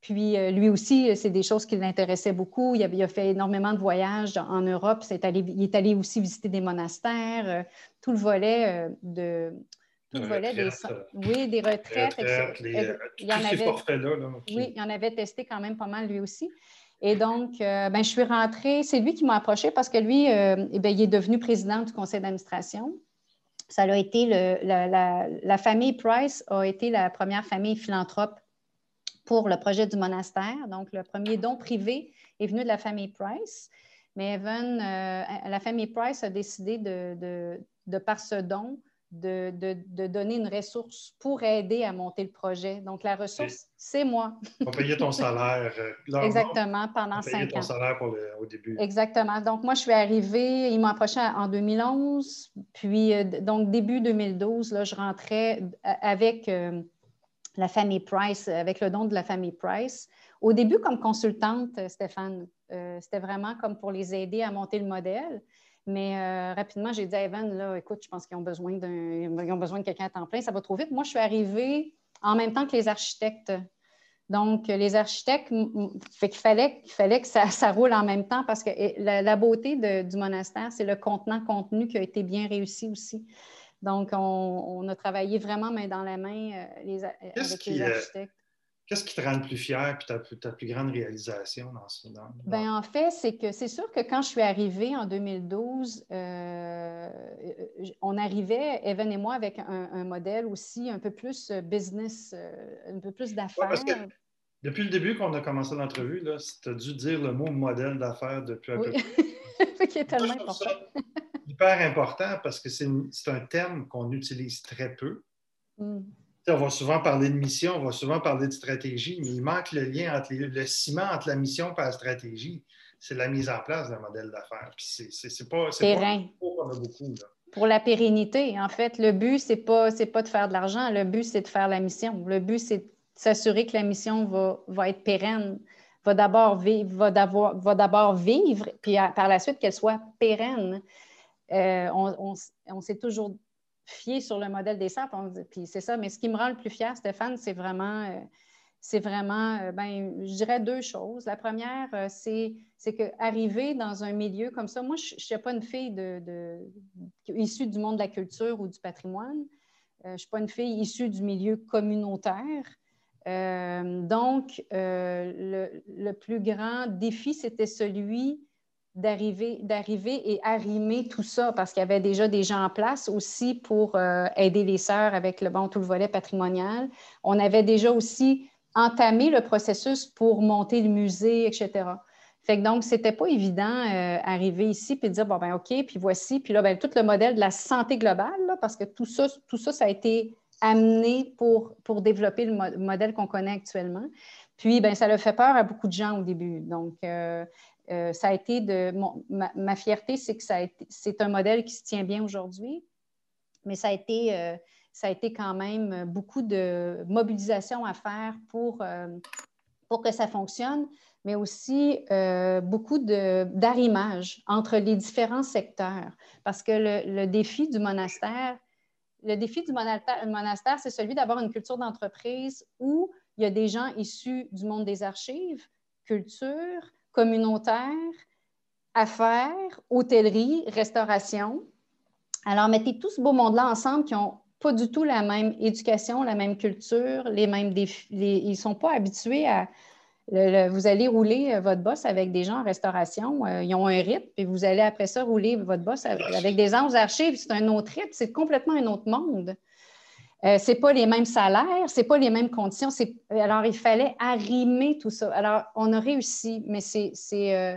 Puis euh, lui aussi, c'est des choses qui l'intéressaient beaucoup. Il a, fait énormément de voyages en Europe. il est allé aussi visiter des monastères. Euh, tout le volet euh, de, tout volet des, euh, oui, des retraites. Euh, il y en avait, Oui, il en avait testé quand même pas mal lui aussi. Et donc, euh, ben, je suis rentrée, c'est lui qui m'a approché parce que lui, eh il est devenu président du conseil d'administration. Ça a été le, la, la, famille Price a été la première famille philanthrope pour le projet du monastère. Donc, le premier don privé est venu de la famille Price. Mais Evan, la famille Price a décidé de, de, de par ce don, de, donner une ressource pour aider à monter le projet. Donc, la ressource, c'est moi. On payait ton salaire. Euh, Exactement, pendant cinq ans. ton salaire au début. Exactement. Donc, moi, je suis arrivée, ils m'ont approché en 2011, puis euh, donc début 2012, là, je rentrais euh, avec la famille Price, avec le don de la famille Price. Au début, comme consultante, Stéphane, c'était vraiment comme pour les aider à monter le modèle. Mais euh, rapidement, j'ai dit à Evan, là, écoute, je pense qu'ils ont besoin d'un, ont besoin de quelqu'un à temps plein, ça va trop vite. Moi, je suis arrivée en même temps que les architectes. Donc, les architectes, fait qu'il fallait, fallait que ça, roule en même temps parce que la, beauté du monastère, c'est le contenant-contenu qui a été bien réussi aussi. Donc, on, a travaillé vraiment main dans la main euh, les, avec les euh, architectes. Qu'est-ce qui te rend le plus fier puis ta, ta plus grande réalisation dans ce dans, ben, En fait, c'est que c'est sûr que quand je suis arrivée en 2012, euh, on arrivait, Evan et moi, avec un, modèle aussi un peu plus business, euh, un peu plus d'affaires. depuis le début qu'on a commencé l'entrevue, tu as dû dire le mot modèle d'affaires depuis un oui. peu. qui est tellement important. hyper important parce que c'est un terme qu'on utilise très peu. Mm on va souvent parler de mission, on va souvent parler de stratégie, mais il manque le lien entre le ciment entre la mission et la stratégie. C'est la mise en place d'un modèle d'affaires. C'est pas, Terrain. a beaucoup. Pour la pérennité, en fait, le but, ce n'est pas, pas de faire de l'argent, le but, c'est de faire la mission. Le but, c'est de s'assurer que la mission va, va être pérenne, va d'abord vivre, va va d'abord vivre, puis par la suite qu'elle soit pérenne. Euh, on, on s'est toujours fier sur le modèle des SAP. puis c'est ça, mais ce qui me rend le plus fier, Stéphane, c'est vraiment, euh, c'est vraiment euh, ben, je dirais deux choses. La première, euh, c'est, c'est qu'arriver dans un milieu comme ça, moi, je ne suis pas une fille de, issue du monde de la culture ou du patrimoine. je ne suis pas une fille issue du milieu communautaire. donc, le, le, plus grand défi, c'était celui d'arriver, d'arriver et arrimer tout ça parce qu'il y avait déjà des gens en place aussi pour euh, aider les sœurs avec le bon tout le volet patrimonial. On avait déjà aussi entamé le processus pour monter le musée, etc. Fait que donc, c'était pas évident euh, arriver ici puis dire bon ben OK, puis voici, puis là ben, tout le modèle de la santé globale parce que tout ça, tout ça, ça a été amené pour, pour développer le modèle qu'on connaît actuellement. Puis, ben, ça a fait peur à beaucoup de gens au début. Donc, euh, euh, ça a été de. ma, fierté, c'est que c'est un modèle qui se tient bien aujourd'hui, mais ça a, été, euh, ça a été quand même beaucoup de mobilisation à faire pour, euh, pour que ça fonctionne, mais aussi beaucoup d'arrimage entre les différents secteurs. Parce que le, défi du monastère, le défi du monastère, c'est celui d'avoir une culture d'entreprise où il y a des gens issus du monde des archives, culture, communautaire, affaires, hôtellerie, restauration. Alors, mettez tout ce beau monde-là ensemble qui n'ont pas du tout la même éducation, la même culture, les mêmes défis. ils ne sont pas habitués à. vous allez rouler euh, votre boss avec des gens en restauration, euh, ils ont un rythme, puis vous allez après ça rouler votre boss avec des gens aux archives, c'est un autre rythme, c'est complètement un autre monde. Euh, ce n'est pas les mêmes salaires, ce n'est pas les mêmes conditions. Alors, il fallait arrimer tout ça. Alors, on a réussi, mais c'est, euh,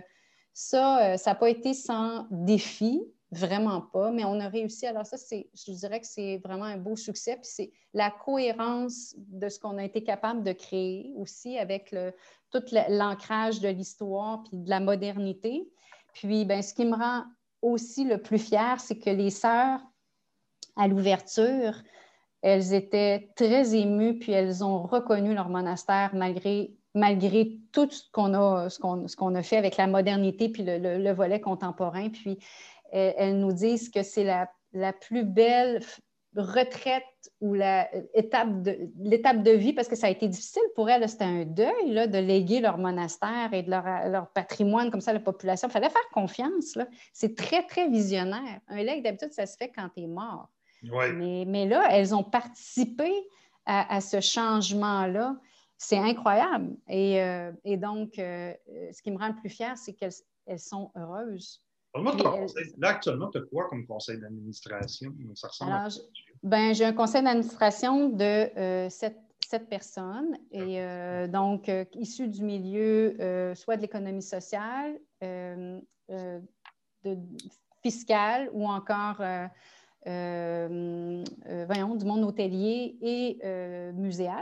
ça, euh, ça n'a pas été sans défi, vraiment pas, mais on a réussi. Alors, ça, je dirais que c'est vraiment un beau succès. Puis c'est la cohérence de ce qu'on a été capable de créer aussi avec tout l'ancrage de l'histoire puis de la modernité. Puis, ben, ce qui me rend aussi le plus fier, c'est que les sœurs, à l'ouverture, elles étaient très émues, puis elles ont reconnu leur monastère malgré, malgré tout ce qu'on a, ce qu'on, a fait avec la modernité, puis le, volet contemporain. Puis elles, nous disent que c'est la, la, plus belle retraite ou l'étape de, l'étape de vie, parce que ça a été difficile pour elles. C'était un deuil là, de léguer leur monastère et de leur, leur, patrimoine comme ça la population. Il fallait faire confiance. C'est très, très visionnaire. Un legs, d'habitude, ça se fait quand tu es mort. Mais, là, elles ont participé à, ce changement-là. C'est incroyable. Et, euh, donc, euh, ce qui me rend le plus fière, c'est qu'elles sont heureuses. Là, actuellement, tu as quoi comme conseil d'administration? ben, J'ai un conseil d'administration de euh, sept, personnes, et donc issues du milieu soit de l'économie sociale, de, fiscale ou encore euh, euh, voyons, du monde hôtelier et euh, muséal.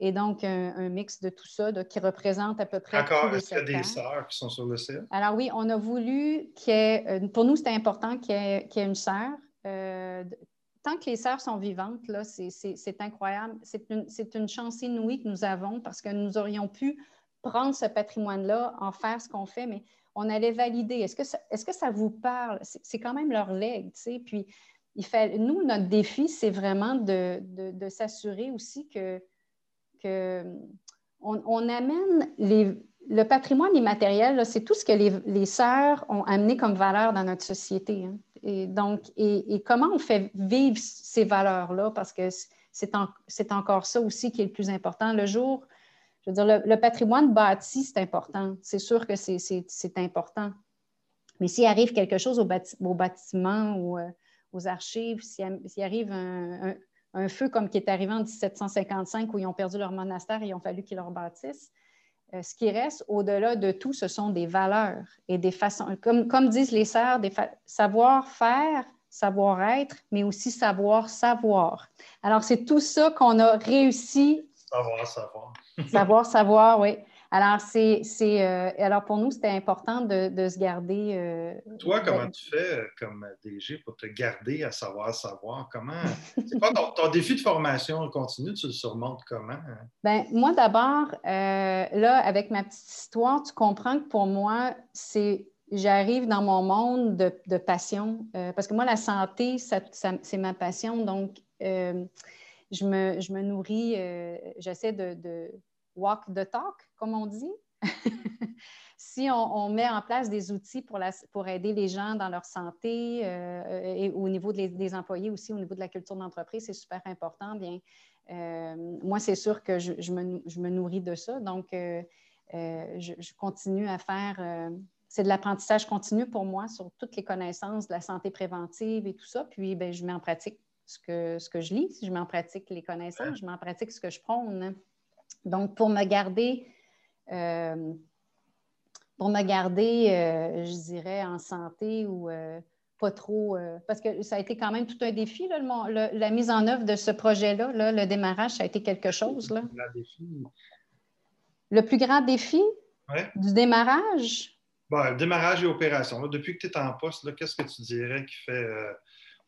Et donc, un, mix de tout ça qui représente à peu près. Encore, est-ce qu'il y a des sœurs qui sont sur le site? Alors, oui, on a voulu qu'il y ait, pour nous, c'était important qu'il y, ait, une sœur. tant que les sœurs sont vivantes, là, c'est incroyable. C'est une, une, chance inouïe que nous avons parce que nous aurions pu prendre ce patrimoine-là, en faire ce qu'on fait, mais on allait valider. Est-ce que, ça, est-ce que ça vous parle? C'est, quand même leur legs, tu sais. Puis, nous, notre défi, c'est vraiment de, s'assurer aussi que, on, amène le patrimoine immatériel, c'est tout ce que les, sœurs ont amené comme valeur dans notre société. Hein. Et donc, et, comment on fait vivre ces valeurs-là, parce que c'est, c'est encore ça aussi qui est le plus important. Le jour le, patrimoine bâti, c'est important. C'est sûr que c'est important. Mais s'il arrive quelque chose au, bâtiment ou euh, aux archives, s'il arrive un, feu comme qui est arrivé en 1755 où ils ont perdu leur monastère et il a fallu qu'ils leur bâtissent, euh, ce qui reste au-delà de tout, ce sont des valeurs et des façons, comme, comme disent les sœurs, des savoir-faire, savoir-être, mais aussi savoir-savoir. Alors, c'est tout ça qu'on a réussi. Savoir, savoir. savoir, savoir, oui. Alors, c'est, euh, alors pour nous, c'était important de, se garder. Euh, Toi, comment tu fais comme DG pour te garder à savoir, savoir? Comment. C'est quoi ton, défi de formation? Continue? Tu le surmontes comment? Ben, moi, d'abord, euh, là, avec ma petite histoire, tu comprends que pour moi, c'est j'arrive dans mon monde de, passion. parce que moi, la santé, c'est ma passion. Donc, je me, nourris, j'essaie de walk the talk, comme on dit. si on, met en place des outils pour, aider les gens dans leur santé euh, et au niveau des employés aussi, au niveau de la culture d'entreprise, c'est super important. Bien, euh, moi, c'est sûr que je, me, nourris de ça. Donc, euh, je, continue à faire. c'est de l'apprentissage continu pour moi sur toutes les connaissances de la santé préventive et tout ça. Puis, bien, je mets en pratique ce que, ce que je lis, je mets en pratique les connaissances, je mets en pratique ce que je prône. Donc, pour me garder, euh, pour me garder, euh, je dirais, en santé ou euh, pas trop, parce que ça a été quand même tout un défi, la mise en œuvre de ce projet-là, le démarrage, ça a été quelque chose. Là. Le plus grand défi du démarrage? le démarrage et opération. depuis que tu es en poste, qu'est-ce que tu dirais qui fait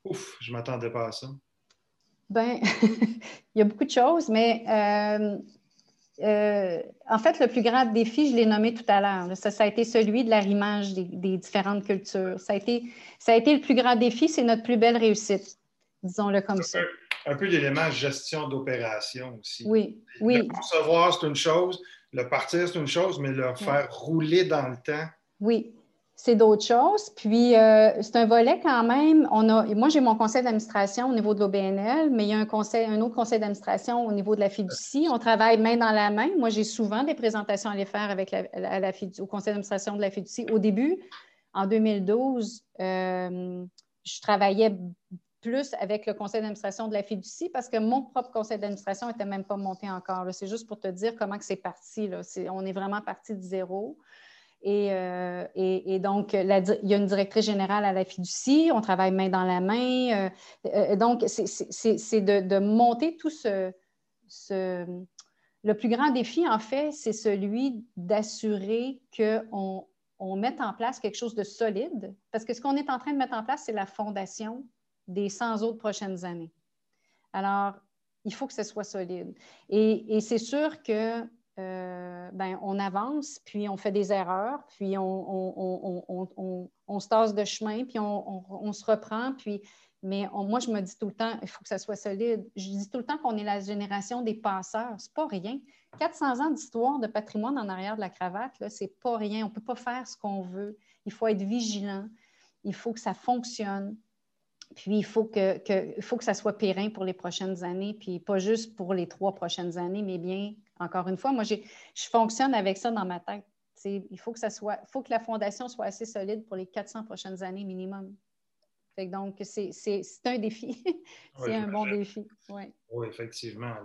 ouf, je ne m'attendais pas à ça? Bien, il y a beaucoup de choses, mais euh, en fait, le plus grand défi, je l'ai nommé tout à l'heure, ça, a été celui de l'arrimage des, différentes cultures. Ça a, été, ça a été le plus grand défi, c'est notre plus belle réussite, disons-le comme ça. Un peu d'éléments gestion d'opération aussi. Oui, oui. Le concevoir, c'est une chose, le partir, c'est une chose, mais le faire rouler dans le temps. Oui, c'est d'autres choses. Puis, euh, c'est un volet quand même. Moi, j'ai mon conseil d'administration au niveau de l'OBNL, mais il y a un, conseil, autre conseil d'administration au niveau de la fiducie. On travaille main dans la main. Moi, j'ai souvent des présentations à les faire avec la, au conseil d'administration de la fiducie. Au début, en 2012, euh, je travaillais plus avec le conseil d'administration de la fiducie parce que mon propre conseil d'administration n'était même pas monté encore. C'est juste pour te dire comment c'est parti. On est vraiment parti de zéro. Euh, et, donc, il y a une directrice générale à la fiducie, on travaille main dans la main. Euh, euh, donc, c'est de, monter tout ce, Le plus grand défi, en fait, c'est celui d'assurer qu'on on mette en place quelque chose de solide, parce que ce qu'on est en train de mettre en place, c'est la fondation des 100 autres prochaines années. Alors, il faut que ce soit solide. et c'est sûr que euh, ben, on avance, puis on fait des erreurs, puis on, se tasse de chemin, puis on, se reprend. Puis, mais moi, je me dis tout le temps, il faut que ça soit solide. Je dis tout le temps qu'on est la génération des passeurs. C'est pas rien. 400 ans d'histoire de patrimoine en arrière de la cravate, c'est pas rien. On peut pas faire ce qu'on veut. Il faut être vigilant. Il faut que ça fonctionne. Puis il faut que, que, faut que ça soit périn pour les prochaines années, puis pas juste pour les trois prochaines années, mais bien encore une fois, moi, je fonctionne avec ça dans ma tête. il faut que, ça soit, faut que la fondation soit assez solide pour les 400 prochaines années minimum. donc, c'est un défi. c'est un bon défi. Oui, effectivement.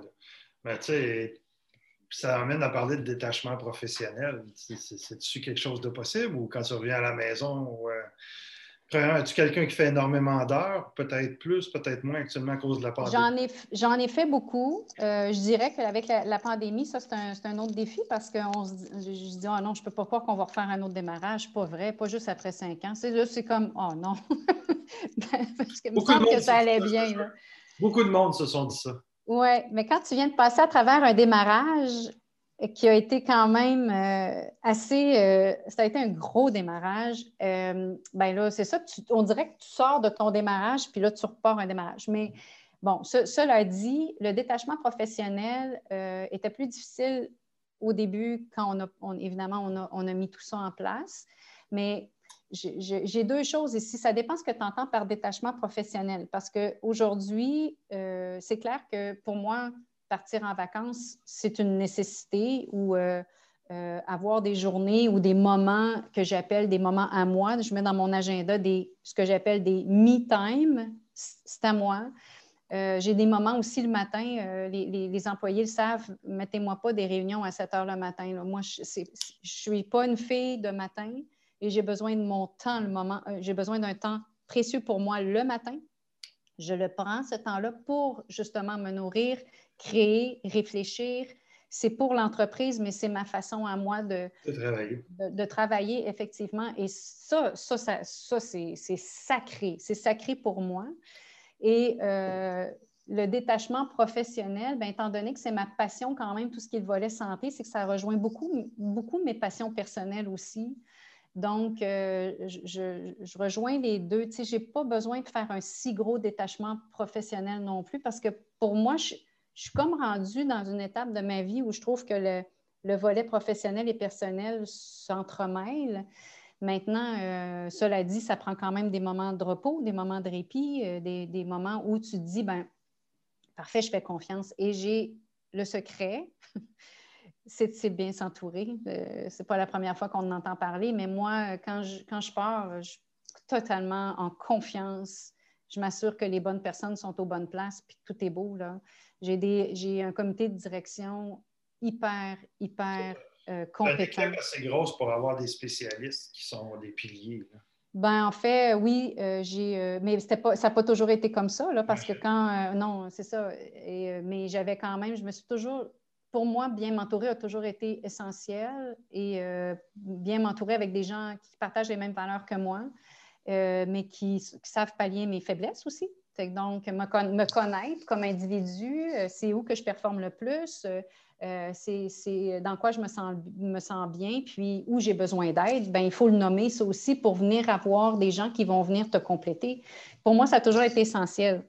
Mais tu sais, ça amène à parler de détachement professionnel. C'est-tu quelque chose de possible ou quand tu reviens à la maison? Euh, As-tu quelqu'un qui fait énormément d'heures, peut-être plus, peut-être moins actuellement à cause de la pandémie? J'en ai, fait beaucoup. Euh, je dirais qu'avec la, pandémie, ça, c'est un, autre défi parce que je, dis, oh non, je ne peux pas croire qu'on va refaire un autre démarrage. Pas vrai, pas juste après cinq ans. C'est comme, oh non. parce que me semble que ça allait bien. Beaucoup de monde se sont dit ça. Oui, mais quand tu viens de passer à travers un démarrage, qui a été quand même euh, assez. Euh, ça a été un gros démarrage. Euh, ben là, c'est ça, on dirait que tu sors de ton démarrage, puis là, tu repars un démarrage. Mais bon, cela dit, le détachement professionnel était plus difficile au début quand on a, évidemment, on a, on a, mis tout ça en place. Mais j'ai deux choses ici. Ça dépend ce que tu entends par détachement professionnel. Parce qu'aujourd'hui, c'est clair que pour moi, partir en vacances, c'est une nécessité ou avoir des journées ou des moments que j'appelle des moments à moi. Je mets dans mon agenda des, ce que j'appelle des me-time, c'est à moi. Euh, j'ai des moments aussi le matin, euh, les, employés le savent, mettez-moi pas des réunions à 7 heures le matin. Moi, je ne suis pas une fille de matin et j'ai besoin de mon temps, le moment, euh, j'ai besoin d'un temps précieux pour moi le matin. Je le prends, ce temps-là, pour justement me nourrir, créer, réfléchir. C'est pour l'entreprise, mais c'est ma façon à moi de, travailler. De, travailler, effectivement. Et ça, ça, ça, ça c'est sacré. C'est sacré pour moi. Et euh, le détachement professionnel, bien, étant donné que c'est ma passion quand même, tout ce qui est le volet santé, c'est que ça rejoint beaucoup, beaucoup mes passions personnelles aussi. Donc, euh, je, rejoins les deux. Tu sais, je n'ai pas besoin de faire un si gros détachement professionnel non plus parce que pour moi, je, suis comme rendue dans une étape de ma vie où je trouve que le, le volet professionnel et personnel s'entremêlent. Maintenant, euh, cela dit, ça prend quand même des moments de repos, des moments de répit, euh, des, moments où tu te dis, ben, parfait, je fais confiance. Et j'ai le secret, c'est bien s'entourer. Euh, c'est pas la première fois qu'on en entend parler, mais moi, quand je, quand je pars, je suis totalement en confiance. Je m'assure que les bonnes personnes sont aux bonnes places, puis tout est beau. J'ai un comité de direction hyper, hyper euh, compétent. assez grosse pour avoir des spécialistes qui sont des piliers. Ben, en fait, oui, euh, j'ai, euh, mais pas, ça n'a pas toujours été comme ça, là, parce que quand, non, c'est ça, mais j'avais quand même, je me suis toujours, pour moi, bien m'entourer a toujours été essentiel et bien m'entourer avec des gens qui partagent les mêmes valeurs que moi, mais qui, savent pallier mes faiblesses aussi. Donc, me, connaître comme individu, c'est où que je performe le plus, euh, c'est dans quoi je me sens, bien, puis où j'ai besoin d'aide, ben, il faut le nommer, ça aussi, pour venir avoir des gens qui vont venir te compléter. Pour moi, ça a toujours été essentiel.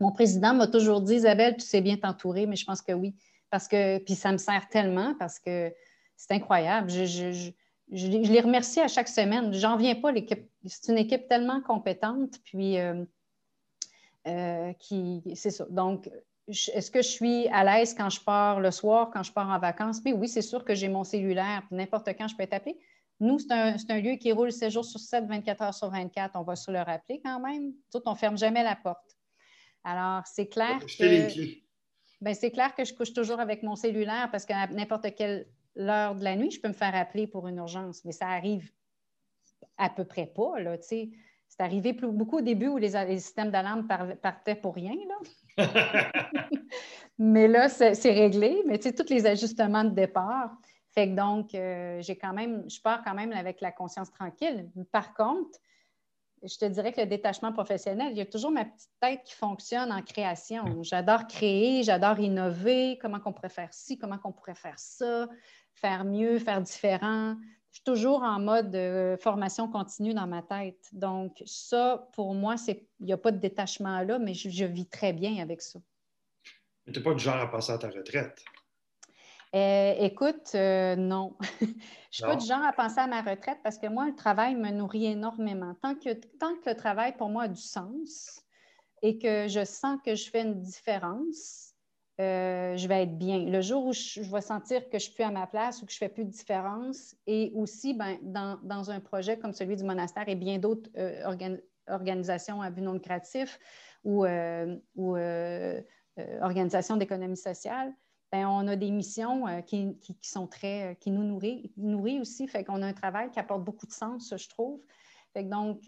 Mon président m'a toujours dit, Isabelle, tu sais bien t'entourer, mais je pense que oui. Parce que, puis ça me sert tellement parce que c'est incroyable. Je, les remercie à chaque semaine. J'en viens pas, l'équipe. C'est une équipe tellement compétente, puis euh, euh, qui, c'est ça. Donc, est-ce que je suis à l'aise quand je pars le soir, quand je pars en vacances? Mais oui, c'est sûr que j'ai mon cellulaire, n'importe quand je peux être appelé. Nous, c'est un, lieu qui roule 7 jours sur 7, 24 heures sur 24. On va se le rappeler quand même. Tout, on ne ferme jamais la porte. Alors, c'est clair que. Ben, c'est clair que je couche toujours avec mon cellulaire parce qu'à n'importe quelle heure de la nuit, je peux me faire appeler pour une urgence. Mais ça arrive à peu près pas, là, tu sais. C'est arrivé plus, beaucoup au début où les, systèmes d'alarme partaient pour rien. mais là, c'est réglé. Mais tu sais, tous les ajustements de départ. Fait que donc, euh, j'ai quand même, je pars quand même avec la conscience tranquille. Par contre, je te dirais que le détachement professionnel, il y a toujours ma petite tête qui fonctionne en création. J'adore créer, j'adore innover, comment on pourrait faire ci, comment on pourrait faire ça, faire mieux, faire différent je suis toujours en mode euh, formation continue dans ma tête. Donc, ça, pour moi, il n'y a pas de détachement là, mais je, vis très bien avec ça. Mais tu n'es pas du genre à passer à ta retraite? Euh, écoute, euh, non. je ne suis pas du genre à penser à ma retraite parce que moi, le travail me nourrit énormément. Tant que, tant que le travail, pour moi, a du sens et que je sens que je fais une différence, euh, je vais être bien. Le jour où je, vais sentir que je suis plus à ma place ou que je ne fais plus de différence, et aussi ben, dans, un projet comme celui du monastère et bien d'autres euh, organisations à but non lucratif ou, euh, organisations d'économie sociale, ben, on a des missions qui, sont très, qui nous nourrissent, nourrit aussi, fait qu'on a un travail qui apporte beaucoup de sens, je trouve. Fait donc,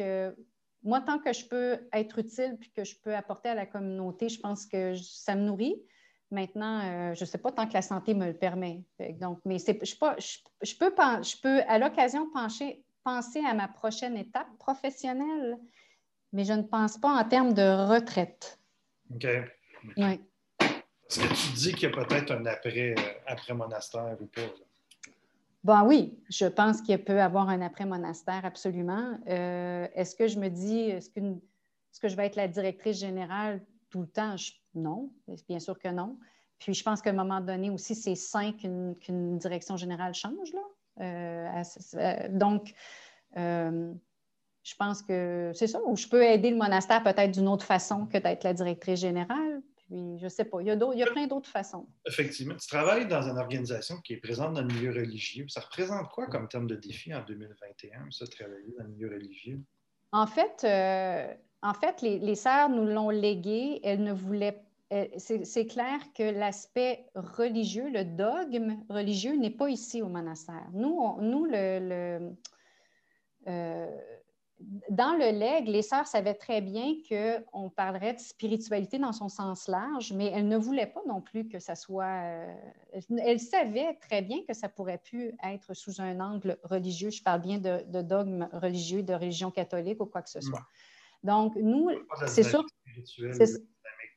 moi, tant que je peux être utile puis que je peux apporter à la communauté, je pense que ça me nourrit. Maintenant, euh, je ne sais pas tant que la santé me le permet. Donc, mais je, je, peux, je peux, à l'occasion, pencher, penser à ma prochaine étape professionnelle, mais je ne pense pas en termes de retraite. OK. Oui. Est-ce que tu dis qu'il y a peut-être un après, euh, après monastère ou pas? Ben oui, je pense qu'il peut y avoir un après monastère, absolument. Euh, est-ce que je me dis, est-ce que, est-ce que je vais être la directrice générale? Tout le temps? non, bien sûr que non. Puis je pense qu'à un moment donné aussi, c'est sain qu'une direction générale change. Là. Euh, euh, donc, euh, je pense que c'est ça, ou je peux aider le monastère peut-être d'une autre façon que d'être la directrice générale. Puis, je ne sais pas, il y, a il y a plein d'autres façons. Effectivement. Tu travailles dans une organisation qui est présente dans le milieu religieux. Ça représente quoi comme terme de défi en 2021, ça, travailler dans le milieu religieux? En fait, euh, en fait les, sœurs nous l'ont légué. Elles ne voulaient c'est clair que l'aspect religieux, le dogme religieux n'est pas ici au monastère. Nous, euh, dans le legs, les sœurs savaient très bien qu'on parlerait de spiritualité dans son sens large, mais elles ne voulaient pas non plus que ça soit... Euh, elles savaient très bien que ça pourrait plus être sous un angle religieux. Je parle bien de, dogme religieux, de religion catholique ou quoi que ce soit. Donc, nous, c'est sûr...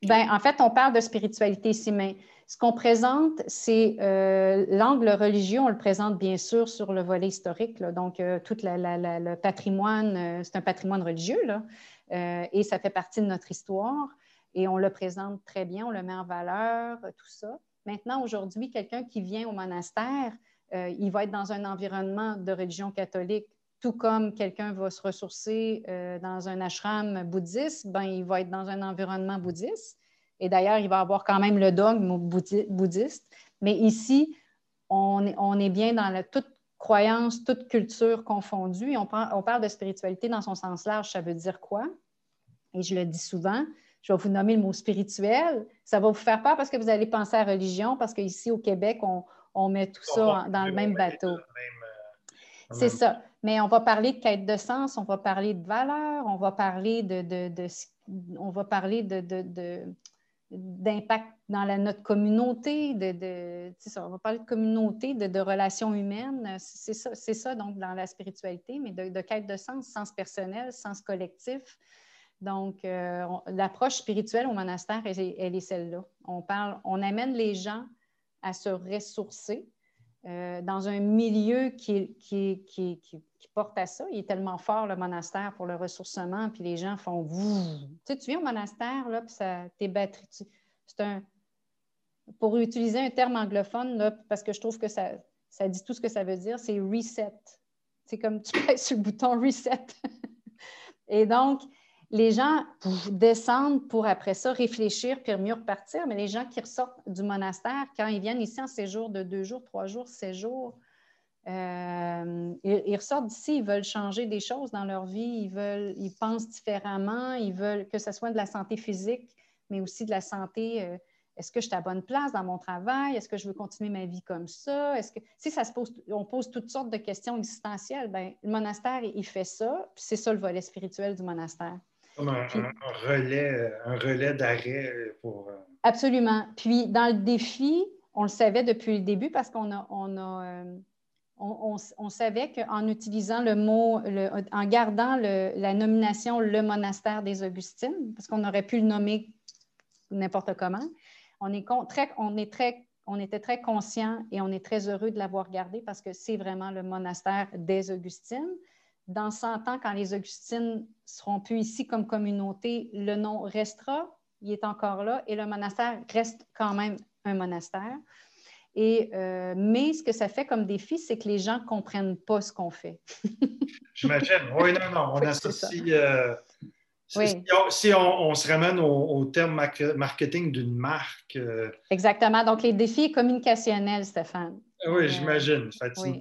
Ben, en fait, on parle de spiritualité ici, mais ce qu'on présente, c'est euh, l'angle religieux, on le présente bien sûr sur le volet historique. donc, euh, tout le patrimoine, euh, c'est un patrimoine religieux, là, et ça fait partie de notre histoire. Et on le présente très bien, on le met en valeur, tout ça. Maintenant, aujourd'hui, quelqu'un qui vient au monastère, il va être dans un environnement de religion catholique, tout comme quelqu'un va se ressourcer dans un ashram bouddhiste, ben, il va être dans un environnement bouddhiste. Et d'ailleurs, il va avoir quand même le dogme bouddhiste. Mais ici, on est, bien dans toute croyance, toute culture confondue. on, parle de spiritualité dans son sens large. Ça veut dire quoi? Et je le dis souvent, je vais vous nommer le mot spirituel. Ça va vous faire peur parce que vous allez penser à religion, parce qu'ici au Québec, on, met tout ça dans le même bateau. Euh, C'est ça. Mais on va parler de quête de sens, on va parler de valeur, on va parler de, on va parler de, d'impact dans notre communauté, de, on va parler de communauté, de, relations humaines. C'est ça, ça, donc, dans la spiritualité, mais de, quête de sens, sens personnel, sens collectif. Donc, euh, l'approche spirituelle au monastère, elle, est celle-là. On parle, on amène les gens à se ressourcer euh, dans un milieu qui, qui, porte à ça. Il est tellement fort, le monastère, pour le ressourcement, puis les gens font Tu sais, tu viens au monastère, là, puis ça, tes batteries. C'est un. Pour utiliser un terme anglophone, là, parce que je trouve que ça, ça dit tout ce que ça veut dire, c'est reset. C'est comme tu pèses sur le bouton reset. Et donc, les gens descendent pour après ça réfléchir puis mieux repartir, mais les gens qui ressortent du monastère, quand ils viennent ici en séjour de deux jours, trois jours, sept jours, euh, ils, ressortent d'ici, ils veulent changer des choses dans leur vie, ils, veulent, ils pensent différemment, ils veulent que ce soit de la santé physique, mais aussi de la santé. Euh, est-ce que je suis à bonne place dans mon travail? Est-ce que je veux continuer ma vie comme ça? Est-ce que si ça se pose, on pose toutes sortes de questions existentielles, ben, le monastère, il fait ça, puis c'est ça le volet spirituel du monastère. Comme un, relais, un relais d'arrêt pour. Euh, Absolument. Puis dans le défi, on le savait depuis le début parce qu'on a, on a on, savait qu'en utilisant le mot, en gardant la nomination le monastère des Augustines, parce qu'on aurait pu le nommer n'importe comment, on, est très, on, on était très conscient et on est très heureux de l'avoir gardé parce que c'est vraiment le monastère des Augustines. Dans 100 ans, quand les Augustines seront plus ici comme communauté, le nom restera, il est encore là et le monastère reste quand même un monastère. Et, euh, mais ce que ça fait comme défi, c'est que les gens ne comprennent pas ce qu'on fait. J'imagine. Oui, non, non. On associe. Euh, si, on, se ramène au, terme marketing d'une marque. Euh, Exactement. Donc, les défis communicationnels, Stéphane. Oui, j'imagine, effectivement.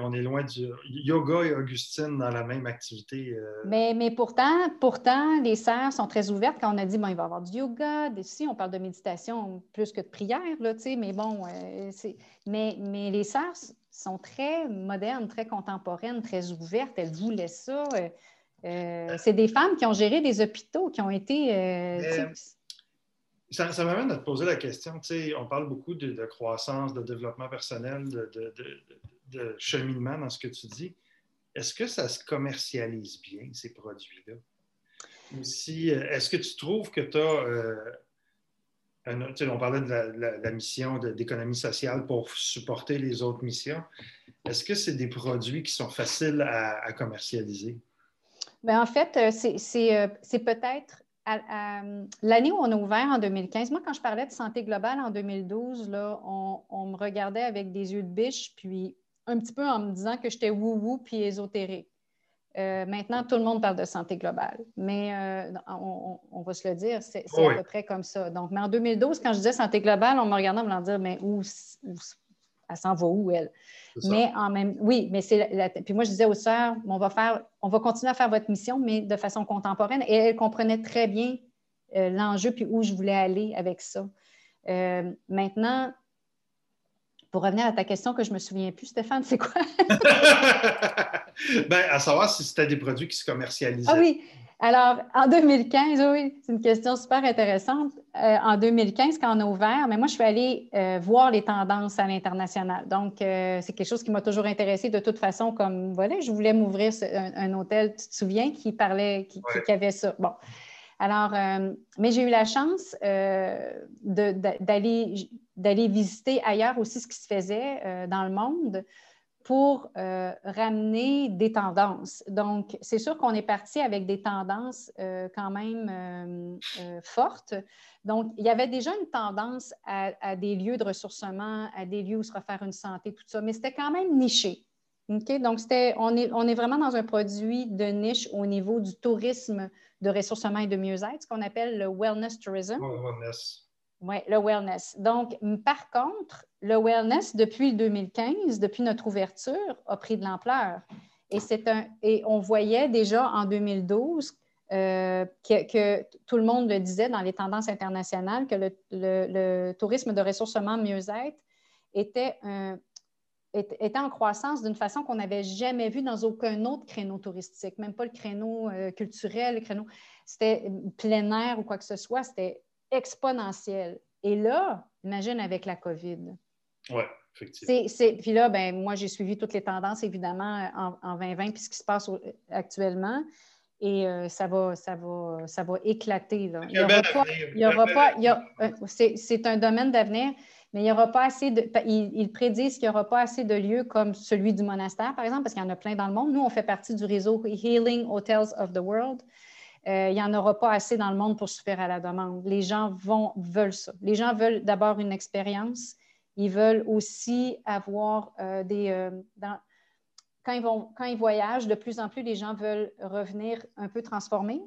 On est loin du yoga et Augustine dans la même activité. Euh. Mais, mais pourtant, pourtant, les sœurs sont très ouvertes quand on a dit bon, il va y avoir du yoga. Ici, on parle de méditation plus que de prière, là, mais bon, euh, mais, mais les sœurs sont très modernes, très contemporaines, très ouvertes. Elles voulaient ça. Euh, c'est des femmes qui ont géré des hôpitaux, qui ont été. Ça, m'amène à te poser la question. on parle beaucoup de, croissance, de développement personnel, de, cheminement dans ce que tu dis. Est-ce que ça se commercialise bien, ces produits-là? Euh, est-ce que tu trouves que tu as. Euh, on parlait de la, mission d'économie sociale pour supporter les autres missions. Est-ce que c'est des produits qui sont faciles à, commercialiser? Bien, en fait, euh, c'est peut-être L'année où on a ouvert en 2015, moi, quand je parlais de santé globale en 2012, là, on, me regardait avec des yeux de biche, puis un petit peu en me disant que j'étais wou-wou puis ésotérique. Euh, maintenant, tout le monde parle de santé globale, mais euh, on, va se le dire, c'est à peu près comme ça. Donc, mais en 2012, quand je disais santé globale, on me regardait en me dire, mais où, elle s'en va où, elle? Mais en même oui, mais c'est puis moi, je disais aux sœurs, on va faire, on va continuer à faire votre mission, mais de façon contemporaine. Et elles comprenaient très bien euh, l'enjeu puis où je voulais aller avec ça. maintenant, pour revenir à ta question que je ne me souviens plus, Stéphane, c'est quoi? ben, à savoir si c'était des produits qui se commercialisaient. Ah oui. Alors, en 2015, oui, c'est une question super intéressante. Euh, en 2015, quand on a ouvert, mais moi, je suis allée euh, voir les tendances à l'international. Donc, euh, c'est quelque chose qui m'a toujours intéressée de toute façon, comme, voilà, je voulais m'ouvrir un, hôtel, tu te souviens, qui parlait, qui, qui avait ça. Bon. Alors, mais j'ai eu la chance d'aller visiter ailleurs aussi ce qui se faisait dans le monde pour ramener des tendances. Donc, c'est sûr qu'on est parti avec des tendances quand même fortes. Donc, il y avait déjà une tendance à, des lieux de ressourcement, à des lieux où se refaire une santé, tout ça, mais c'était quand même niché. Donc, on est, on est vraiment dans un produit de niche au niveau du tourisme de ressourcement et de mieux-être, ce qu'on appelle le wellness tourism. Oui, le wellness. Donc, par contre, le wellness, depuis 2015, depuis notre ouverture, a pris de l'ampleur. Et, et on voyait déjà en 2012 euh, que, tout le monde le disait dans les tendances internationales, que le, tourisme de ressourcement mieux-être était était en croissance d'une façon qu'on n'avait jamais vue dans aucun autre créneau touristique, même pas le créneau euh, culturel, le créneau, c'était plein air ou quoi que ce soit, c'était exponentiel. Et là, imagine avec la COVID. Oui, effectivement. puis là, ben, moi, j'ai suivi toutes les tendances, évidemment, en, 2020, puis ce qui se passe actuellement. Et euh, ça, va, ça, va, ça va éclater. Là. Il y aura pas, euh, c'est un domaine d'avenir mais il n'y aura pas assez de. Ils, prédisent qu'il n'y aura pas assez de lieux comme celui du monastère, par exemple, parce qu'il y en a plein dans le monde. Nous, on fait partie du réseau Healing Hotels of the World. Euh, il n'y en aura pas assez dans le monde pour suffire à la demande. Les gens vont, veulent ça. Les gens veulent d'abord une expérience. Ils veulent aussi avoir euh, des. Euh, quand, ils vont, quand ils voyagent, de plus en plus, les gens veulent revenir un peu transformés.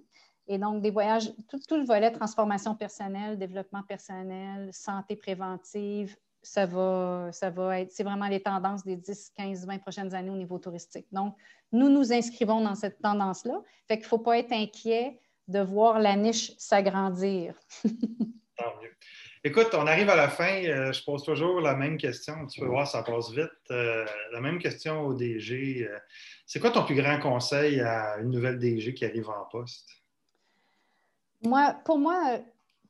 Et donc, des voyages, tout, le volet transformation personnelle, développement personnel, santé préventive, ça va, ça va être, c'est vraiment les tendances des 10, 15, 20 prochaines années au niveau touristique. Donc, nous nous inscrivons dans cette tendance-là. Fait qu'il ne faut pas être inquiet de voir la niche s'agrandir. Tant mieux. Écoute, on arrive à la fin. Euh, je pose toujours la même question. Tu peux voir, ça passe vite. Euh, la même question au DG. Euh, c'est quoi ton plus grand conseil à une nouvelle DG qui arrive en poste? Moi, pour moi,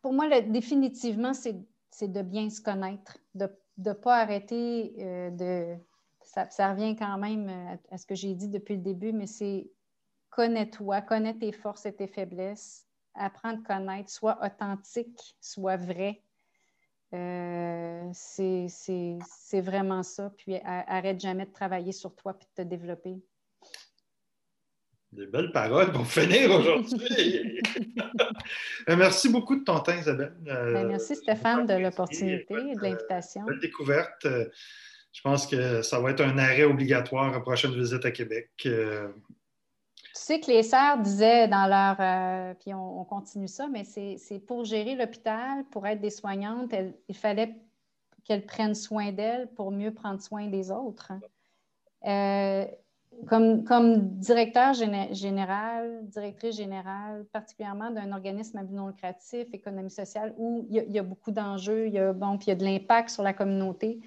pour moi définitivement, c'est de bien se connaître, de ne pas arrêter euh, de. Ça, revient quand même à, ce que j'ai dit depuis le début, mais c'est connais-toi, connais tes forces et tes faiblesses, apprends à connaître, sois authentique, sois vrai. Euh, c'est vraiment ça. Puis arrête jamais de travailler sur toi puis de te développer. Des belles paroles pour finir aujourd'hui. Euh, merci beaucoup de ton temps, Isabelle. Euh, ben, merci, Stéphane, de l'opportunité et de l'invitation. Belle découverte. Euh, je pense que ça va être un arrêt obligatoire à prochaine visite à Québec. Tu sais que les sœurs disaient dans leur. puis on, continue ça, mais c'est pour gérer l'hôpital, pour être des soignantes, il fallait qu'elles prennent soin d'elles pour mieux prendre soin des autres. Euh, comme, directeur général, directrice générale, particulièrement d'un organisme à but non lucratif, économie sociale, où il y a, beaucoup d'enjeux, il, y a, bon, puis il y a de l'impact sur la communauté.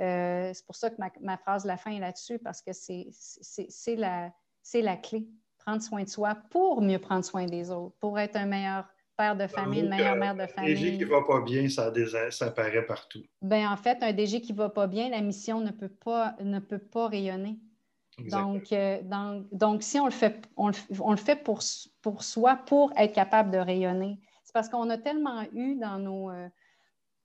Euh, c'est pour ça que ma, phrase de la fin est là-dessus, parce que c'est la, la clé. Prendre soin de soi pour mieux prendre soin des autres, pour être un meilleur père de famille, une meilleure mère de famille. Un DG qui ne va pas bien, ça, ça apparaît partout. Bien, en fait, un DG qui ne va pas bien, la mission ne peut pas, ne peut pas rayonner. Donc, euh, donc, donc, si on le fait, on le, fait pour, pour soi, pour être capable de rayonner, c'est parce qu'on a tellement eu dans nos. Euh,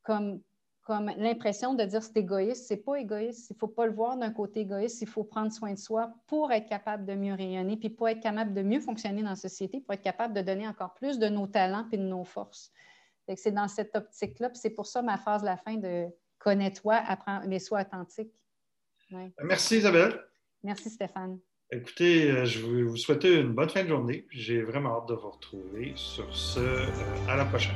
comme, comme l'impression de dire c'est égoïste. C'est pas égoïste. Il ne faut pas le voir d'un côté égoïste. Il faut prendre soin de soi pour être capable de mieux rayonner, puis pour être capable de mieux fonctionner dans la société, pour être capable de donner encore plus de nos talents et de nos forces. C'est dans cette optique-là. C'est pour ça ma phrase de la fin de connais-toi, apprends, mais sois authentique. Merci Isabelle. Merci Stéphane. Écoutez, euh, je vais vous souhaiter une bonne fin de journée. J'ai vraiment hâte de vous retrouver. Sur ce, à la prochaine.